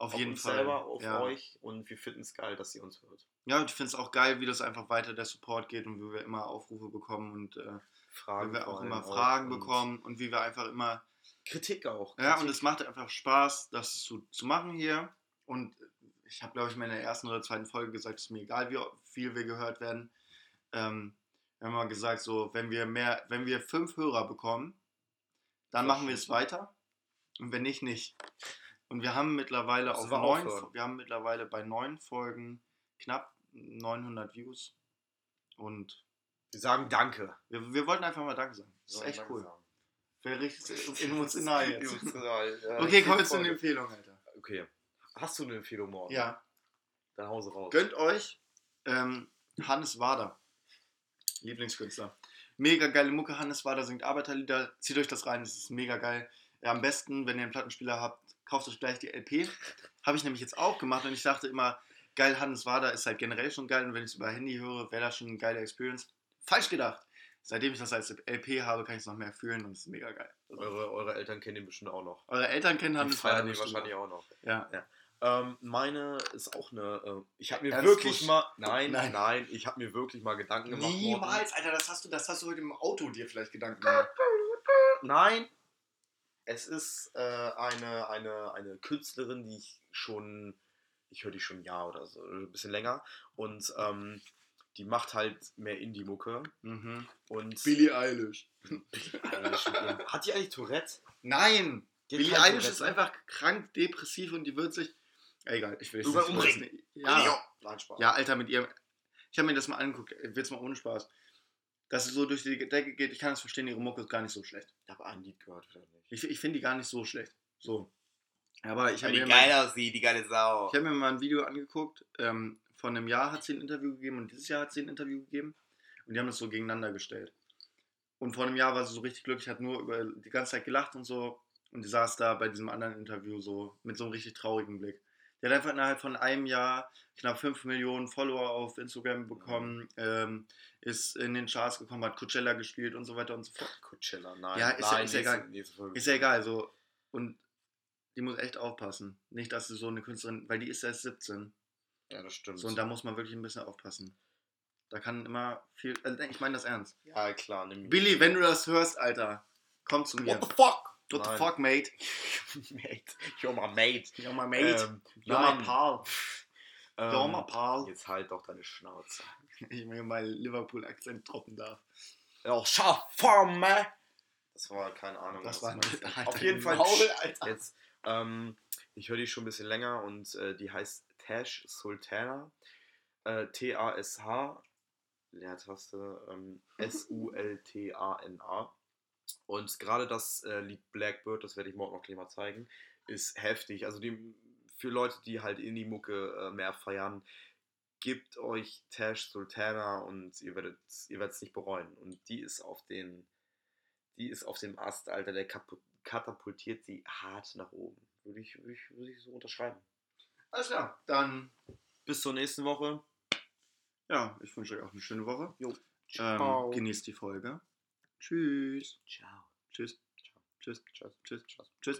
Auf auf jeden Fall. selber, auf ja. euch und wir finden es geil, dass ihr uns hört. Ja, und ich finde es auch geil, wie das einfach weiter der Support geht und wie wir immer Aufrufe bekommen und äh, Fragen wie wir auch immer Fragen und bekommen und wie wir einfach immer Kritik auch. Ja, und Kritik. es macht einfach Spaß, das zu, zu machen hier. Und ich habe, glaube ich, in der ersten oder zweiten Folge gesagt, es ist mir egal, wie viel wir gehört werden. Ähm, wir haben mal gesagt, so, wenn wir mehr, wenn wir fünf Hörer bekommen, dann machen wir es weiter. Und wenn nicht, nicht. Und wir haben mittlerweile Müssen auf neun, wir haben mittlerweile bei neun Folgen knapp 900 Views. Und wir sagen Danke. wir, wir wollten einfach mal Danke sagen. Das ist echt Danke cool. sagen. Wäre richtig <laughs> emotional jetzt. Emotional, ja. <laughs> Okay, kommen wir zu Folge. den Empfehlungen, Alter. Okay. Hast du eine Empfehlung morgen? Ja. Dann hause raus. Gönnt euch ähm, Hannes Wader, Lieblingskünstler. Mega geile Mucke, Hannes Wader singt Arbeiterlieder. Zieht euch das rein, das ist mega geil. Ja, am besten, wenn ihr einen Plattenspieler habt, kauft euch gleich die LP. Habe ich nämlich jetzt auch gemacht und ich dachte immer, geil, Hannes Wader ist halt generell schon geil und wenn ich es über Handy höre, wäre das schon eine geile Experience. Falsch gedacht. Seitdem ich das als LP habe, kann ich es noch mehr fühlen und es ist mega geil. Eure, eure Eltern kennen ihn bestimmt auch noch. eure Eltern kennen Die Hannes Wader bestimmt wahrscheinlich auch. noch. Ja. Ähm, meine ist auch eine. Äh, ich habe mir Ernst wirklich mal. Nein, Nein. nein, ich habe mir wirklich mal Gedanken gemacht. Niemals, Alter, das hast du, das hast du heute im Auto dir vielleicht Gedanken gemacht. Nein. Es ist äh, eine, eine, eine Künstlerin, die ich schon. Ich höre die schon ein Jahr oder so, ein bisschen länger. Und ähm, die macht halt mehr Indie-Mucke. Mhm. Und Billie Eilish. Eilish mit ihrem- Hat die eigentlich Tourette? Nein! Die Billie Eilish Tourette, ist ne? einfach krank depressiv und die wird sich. Egal, ich will es nicht umbringen. Ja, Nein, Spaß. ja, Alter, mit ihr. Ich habe mir das mal angeguckt, jetzt mal ohne Spaß. Dass sie so durch die Decke geht, ich kann das verstehen, ihre Mucke ist gar nicht so schlecht. Ich habe ein Lied gehört, wieder nicht. Ich, ich finde die gar nicht so schlecht. So. Aber ich habe mir, mal- geil aussieht, die geile Sau. ich hab mir mal ein Video angeguckt. Ähm, von einem Jahr hat sie ein Interview gegeben und dieses Jahr hat sie ein Interview gegeben. Und die haben das so gegeneinander gestellt. Und vor einem Jahr war sie so richtig glücklich, hat nur über die ganze Zeit gelacht und so. Und die saß da bei diesem anderen Interview so mit so einem richtig traurigen Blick. Die hat einfach innerhalb von einem Jahr knapp 5 Millionen Follower auf Instagram bekommen, ähm, ist in den Charts gekommen, hat Coachella gespielt und so weiter und so fort. Coachella, nein. Ja, ist ja- nein, ist nächste- egal. Ist ja egal, so. Und die muss echt aufpassen. Nicht, dass sie so eine Künstlerin, weil die ist erst 17. Ja, das stimmt. So, und da muss man wirklich ein bisschen aufpassen. Da kann immer viel. Also, ich meine das ernst. ja, klar. Nimm Billy, wenn du das hörst, Alter, komm zu mir. What the fuck? What the Nein. fuck, mate? <laughs> mate. You're my mate. Yo, my mate. Ähm, Yo, nein. my pal. Ähm, Yo, my pal. Jetzt halt doch deine Schnauze. <laughs> Ich mir mal Liverpool-Akzent droppen darf. Ja, Schaffarme. Das war keine Ahnung. Das was war du. Alter, Auf jeden Fall. Maul. Jetzt, ähm, ich höre die schon ein bisschen länger und äh, die heißt Tash Sultana. Äh, T-A-S-H, Leertaste, ähm, S-U-L-T-A-N-A. Und gerade das äh, Lied Blackbird, das werde ich morgen noch gleich mal zeigen, ist heftig. Also die, für Leute, die halt Indie-Mucke äh, mehr feiern, gebt euch Tash Sultana und ihr werdet ihr es nicht bereuen. Und die ist auf den, die ist auf dem Ast, Alter, der katapultiert sie hart nach oben. Würde ich, würde ich, würde ich so unterschreiben. Alles klar. Dann, Bis zur nächsten Woche. ja, ich wünsche euch auch eine schöne Woche. Jo. Ähm, genießt die Folge. Tschüss. Ciao. Tschüss. Ciao. Tschüss. Ciao. Tschüss. Tschüss. Tschüss.